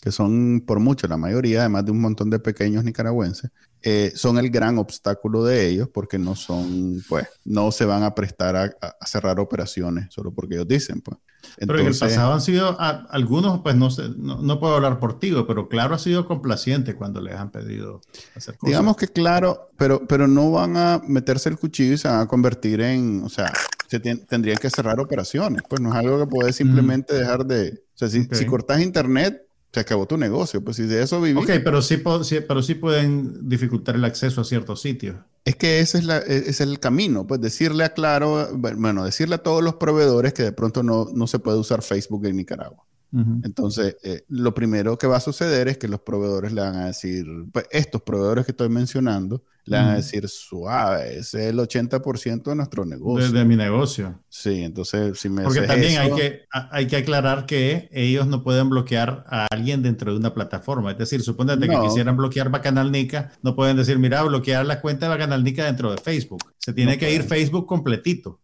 que son por mucho la mayoría, además de un montón de pequeños nicaragüenses, eh, son el gran obstáculo de ellos porque no son, pues, no se van a prestar a cerrar operaciones solo porque ellos dicen, pues. Pero en el pasado han sido algunos, pues no, sé, no, puedo hablar por ti, pero claro ha sido complaciente cuando les han pedido hacer cosas. Digamos que claro, pero, pero no van a meterse el cuchillo y se van a convertir en, o sea, se tendrían que cerrar operaciones, pues no es algo que puedes simplemente dejar de, o sea, si, si cortas internet, se acabó tu negocio, pues si de eso vivís. Ok, pero sí, pero sí pueden dificultar el acceso a ciertos sitios. Es que ese es, la, e, es el camino, pues decirle a Claro, bueno, decirle a todos los proveedores que de pronto no, no se puede usar Facebook en Nicaragua. Entonces, eh, lo primero que va a suceder es que los proveedores le van a decir, pues estos proveedores que estoy mencionando, le van a decir, suave, ese es el 80% de nuestro negocio. De, mi negocio. Sí, entonces, si me Porque también hay, que, hay que aclarar que ellos no pueden bloquear a alguien dentro de una plataforma. Es decir, supónete que quisieran bloquear Bacanal Nica, no pueden decir, mira, bloquear la cuenta de Bacanal Nica dentro de Facebook. Se tiene que ir Facebook completito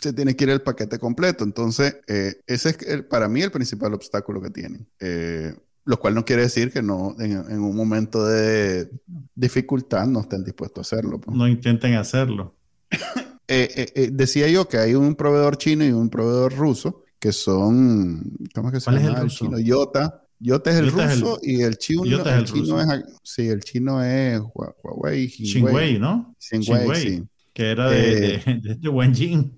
se tiene que ir el paquete completo. Entonces, eh, ese es para mí el principal obstáculo que tienen. Eh, lo cual no quiere decir que no en, un momento de dificultad no estén dispuestos a hacerlo. Pues. No intenten hacerlo. Eh, decía yo que hay un proveedor chino y un proveedor ruso que son, ¿cómo es que se llama? Es el, chino Yota. Yota es el ruso y el chino, es el, chino es, sí, el chino es Huawei, Huawei, ¿no? Huawei, sí que era de, eh, de, de,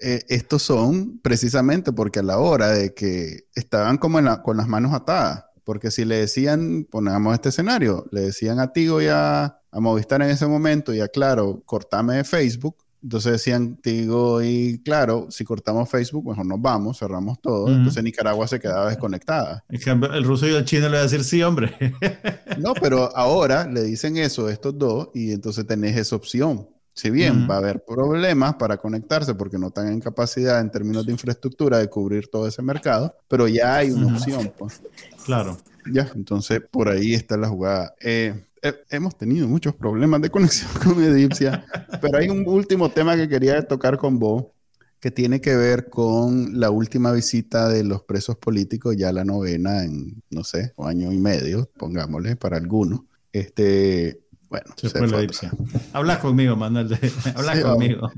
eh, estos son precisamente porque a la hora de que estaban como con las manos atadas, porque si le decían, pongamos este escenario, le decían a Tigo y a, a Movistar en ese momento y a Claro, cortame de Facebook, entonces decían, Tigo y claro, si cortamos Facebook, mejor nos vamos, cerramos todo. Entonces Nicaragua se quedaba desconectada. el ruso y el chino le va a decir sí, hombre. no, pero ahora le dicen eso estos dos y entonces tenés esa opción. Si bien va a haber problemas para conectarse porque no están en capacidad en términos de infraestructura de cubrir todo ese mercado, pero ya hay una opción. Pues. Claro. Ya, entonces por ahí está la jugada. Eh, hemos tenido muchos problemas de conexión con Edipcia, pero hay un último tema que quería tocar con vos que tiene que ver con la última visita de los presos políticos, ya la novena en, no sé, un año y medio, pongámosle, para algunos. Este, bueno, se, fue la Habla conmigo, Manuel. Habla conmigo.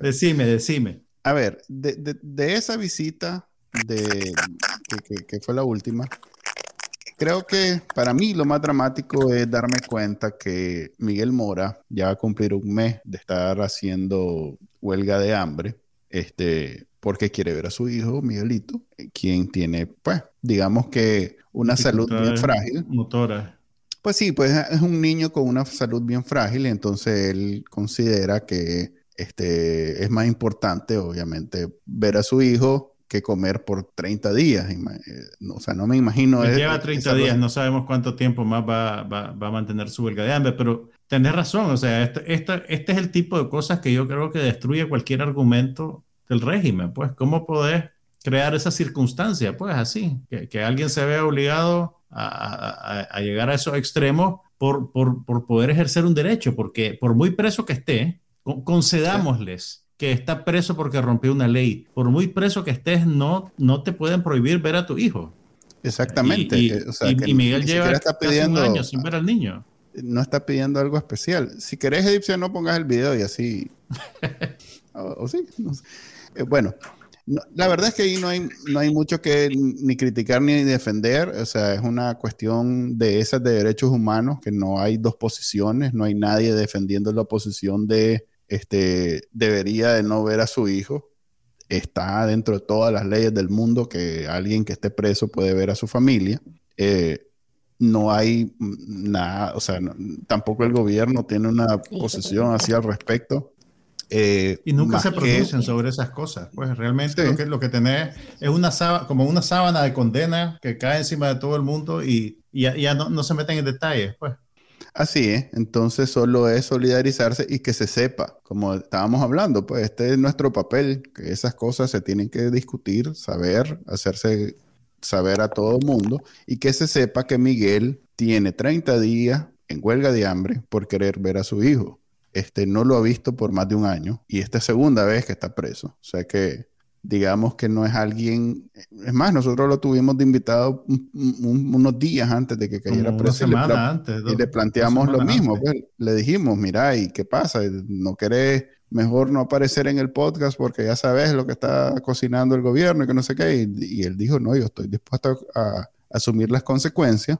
decime, decime. A ver, de, de, esa visita de, que, que, fue la última, creo que para mí lo más dramático es darme cuenta que Miguel Mora ya va a cumplir un mes de estar haciendo huelga de hambre, este, porque quiere ver a su hijo, Miguelito, quien tiene, pues, digamos que una salud bien frágil. Motora. Pues sí, pues es un niño con una salud bien frágil entonces él considera que este, es más importante, obviamente, ver a su hijo que comer por 30 días. Eh, o sea, no me imagino... Pues lleva 30 días, no sabemos cuánto tiempo más va, va, va, a mantener su huelga de hambre, pero tenés razón, o sea, este, este, este, es el tipo de cosas que yo creo que destruye cualquier argumento del régimen, pues, ¿cómo podés crear esa circunstancia? Pues así, que, que alguien se vea obligado a, llegar a esos extremos por, por, por, poder ejercer un derecho, porque por muy preso que esté, concedámosles que está preso porque rompió una ley. Por muy preso que estés, no, no te pueden prohibir ver a tu hijo. Exactamente. Y, eh, Miguel lleva está pidiendo, un año sin ver al niño. No está pidiendo algo especial. Si querés, Egipcio, no pongas el video y así. o, sí. Eh, bueno, la verdad es que ahí no hay, no hay mucho que ni criticar ni defender, o sea, es una cuestión de esas de derechos humanos, que no hay dos posiciones, no hay nadie defendiendo la posición de, este, debería de no ver a su hijo. Está dentro de todas las leyes del mundo que alguien que esté preso puede ver a su familia. Eh, no hay nada, o sea, tampoco el gobierno tiene una posición así al respecto. Eh, y nunca se pronuncian sobre esas cosas. Pues realmente lo, que, lo que tenés es una sábana, como una sábana de condena que cae encima de todo el mundo y, ya, no, no, se meten en detalles. Pues. Así es, entonces solo es solidarizarse y que se sepa, como estábamos hablando, pues este es nuestro papel, que esas cosas se tienen que discutir, saber, hacerse saber a todo el mundo y que se sepa que Miguel tiene 30 días en huelga de hambre por querer ver a su hijo este, no lo ha visto por más de un año y esta es segunda vez que está preso. O sea que digamos que no es alguien, es más, nosotros lo tuvimos de invitado unos días antes de que cayera preso. y le, antes, y le planteamos lo mismo, pues, le dijimos, mira, ¿y qué pasa? ¿No querés mejor no aparecer en el podcast porque ya sabes lo que está cocinando el gobierno y que no sé qué? Y, él dijo, no, yo estoy dispuesto a asumir las consecuencias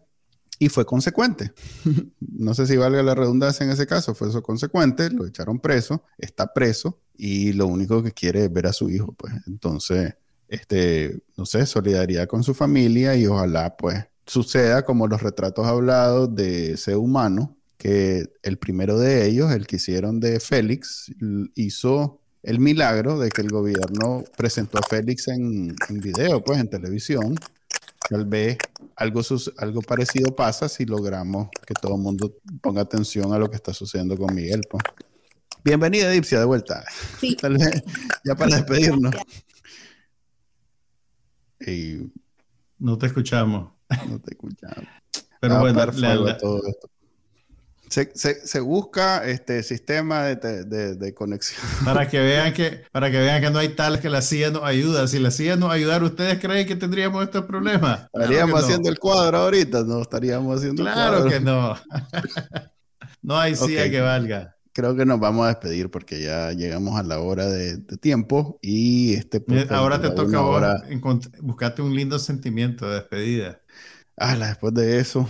y fue consecuente. no sé si valga la redundancia en ese caso, fue eso consecuente, lo echaron preso, está preso y lo único que quiere es ver a su hijo, pues. Entonces, este, no sé, solidaridad con su familia y ojalá, pues, suceda como los retratos hablados de ese humano, que el primero de ellos, el que hicieron de Félix, hizo el milagro de que el gobierno presentó a Félix en, en video, pues, en televisión Tal vez algo, algo parecido pasa si logramos que todo el mundo ponga atención a lo que está sucediendo con Miguel. Pues. Bienvenida, Dipsia, de vuelta. Sí. ya para despedirnos. No te escuchamos. No te escuchamos. Pero bueno, la, todo esto. Se, se, busca este sistema de, de, de, conexión. Para que, vean que, para que vean que no hay tal que la CIA nos ayuda. Si la CIA nos ayudara, ¿ustedes creen que tendríamos estos problemas? Estaríamos haciendo el cuadro ahorita, no estaríamos haciendo claro el cuadro. que no. no hay CIA que valga. Creo que nos vamos a despedir porque ya llegamos a la hora de, tiempo y este Ahora te toca ahora buscarte un lindo sentimiento de despedida. Ah, después de eso.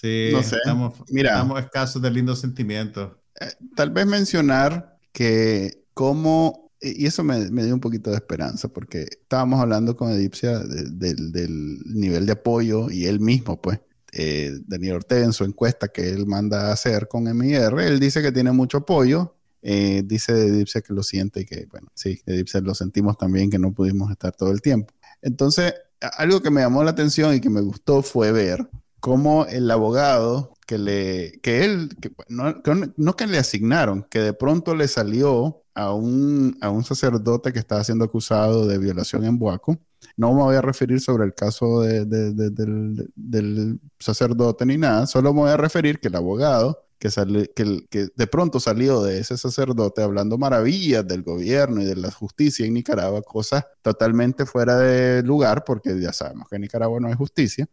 Sí, no sé. estamos, Mira, estamos escasos de lindos sentimientos. Eh, tal vez mencionar que como y eso me, dio un poquito de esperanza, porque estábamos hablando con Edipcia del nivel de apoyo y él mismo, pues, eh, Daniel Ortega en su encuesta que él manda a hacer con MIR, él dice que tiene mucho apoyo, eh, dice Edipcia que lo siente y que, bueno, sí, Edipcia lo sentimos también que no pudimos estar todo el tiempo. Entonces, algo que me llamó la atención y que me gustó fue ver cómo el abogado que le, que él, no, no, que le asignaron, que de pronto le salió a un, a un sacerdote que estaba siendo acusado de violación en Buaco. No me voy a referir sobre el caso de, del, del, sacerdote ni nada, solo me voy a referir que el abogado que, sale, que, que, de pronto salió de ese sacerdote hablando maravillas del gobierno y de la justicia en Nicaragua, cosas totalmente fuera de lugar, porque ya sabemos que en Nicaragua no hay justicia,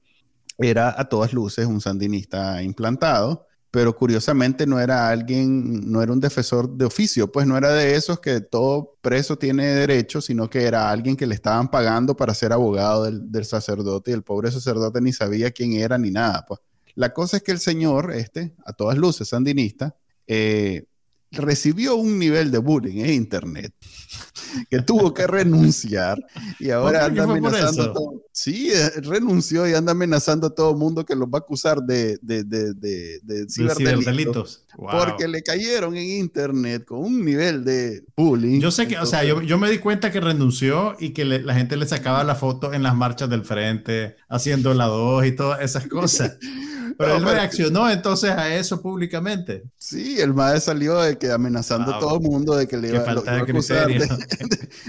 era a todas luces un sandinista implantado, pero curiosamente no era alguien, no era un defensor de oficio, pues no era de esos que todo preso tiene derecho, sino que era alguien que le estaban pagando para ser abogado del, del sacerdote y el pobre sacerdote ni sabía quién era ni nada, pues. La cosa es que el señor, este, a todas luces, sandinista, eh, recibió un nivel de bullying en internet que tuvo que renunciar y ahora anda amenazando a todo. Sí, eh, renunció y anda amenazando a todo el mundo que los va a acusar de, de, de, de, ciberdelitos. Porque le cayeron en internet con un nivel de bullying. Yo sé que, o sea, yo, yo, me di cuenta que renunció y que la gente le sacaba la foto en las marchas del frente, haciendo la dos y todas esas cosas. Pero él reaccionó entonces a eso públicamente. Sí, el MAE salió de que amenazando a todo el mundo de que le iba, lo, a acusar de,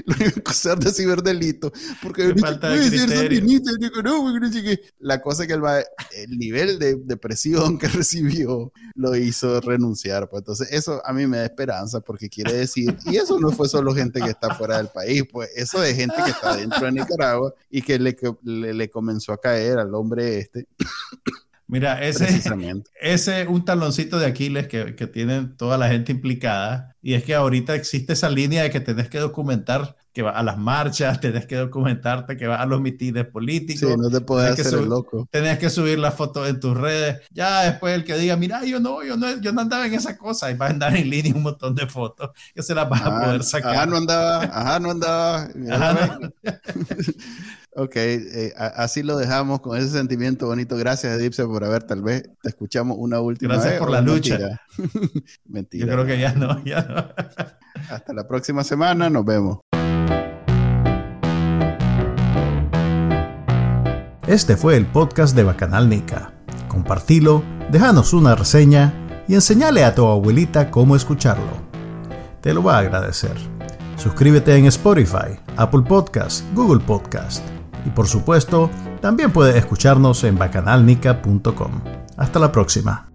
lo iba a acusar de ciberdelito. Porque falta de criterio. La cosa es que el, MAE, el nivel de, de, presión que recibió lo hizo renunciar. Pues entonces eso a mí me da esperanza porque quiere decir, y eso no fue solo gente que está fuera del país, pues eso de gente que está dentro de Nicaragua y que le, le, le comenzó a caer al hombre este. Mira, ese, ese un taloncito de Aquiles que, que tiene toda la gente implicada. Y es que ahorita existe esa línea de que tenés que documentar que va a las marchas, tenés que documentarte que va a los mitines políticos. Sí, no te puedes hacer el loco. Tenés que subir la foto en tus redes. Ya después el que diga, mira, yo no, yo no, yo no andaba en esa cosa. Y va a andar en línea un montón de fotos que se las vas a poder sacar. Ajá, no andaba, ajá, no andaba. Ajá, no. Ok, eh, así lo dejamos con ese sentimiento bonito. Gracias, Edipse, por haber, tal vez te escuchamos una última Gracias vez. por la lucha. Mentira. Yo creo que ya no, ya no. Hasta la próxima semana, nos vemos. Este fue el podcast de Bacanal Nica. Compartilo, déjanos una reseña y enseñale a tu abuelita cómo escucharlo. Te lo va a agradecer. Suscríbete en Spotify, Apple Podcast, Google Podcast y por supuesto, también puedes escucharnos en bacanalnica.com. Hasta la próxima.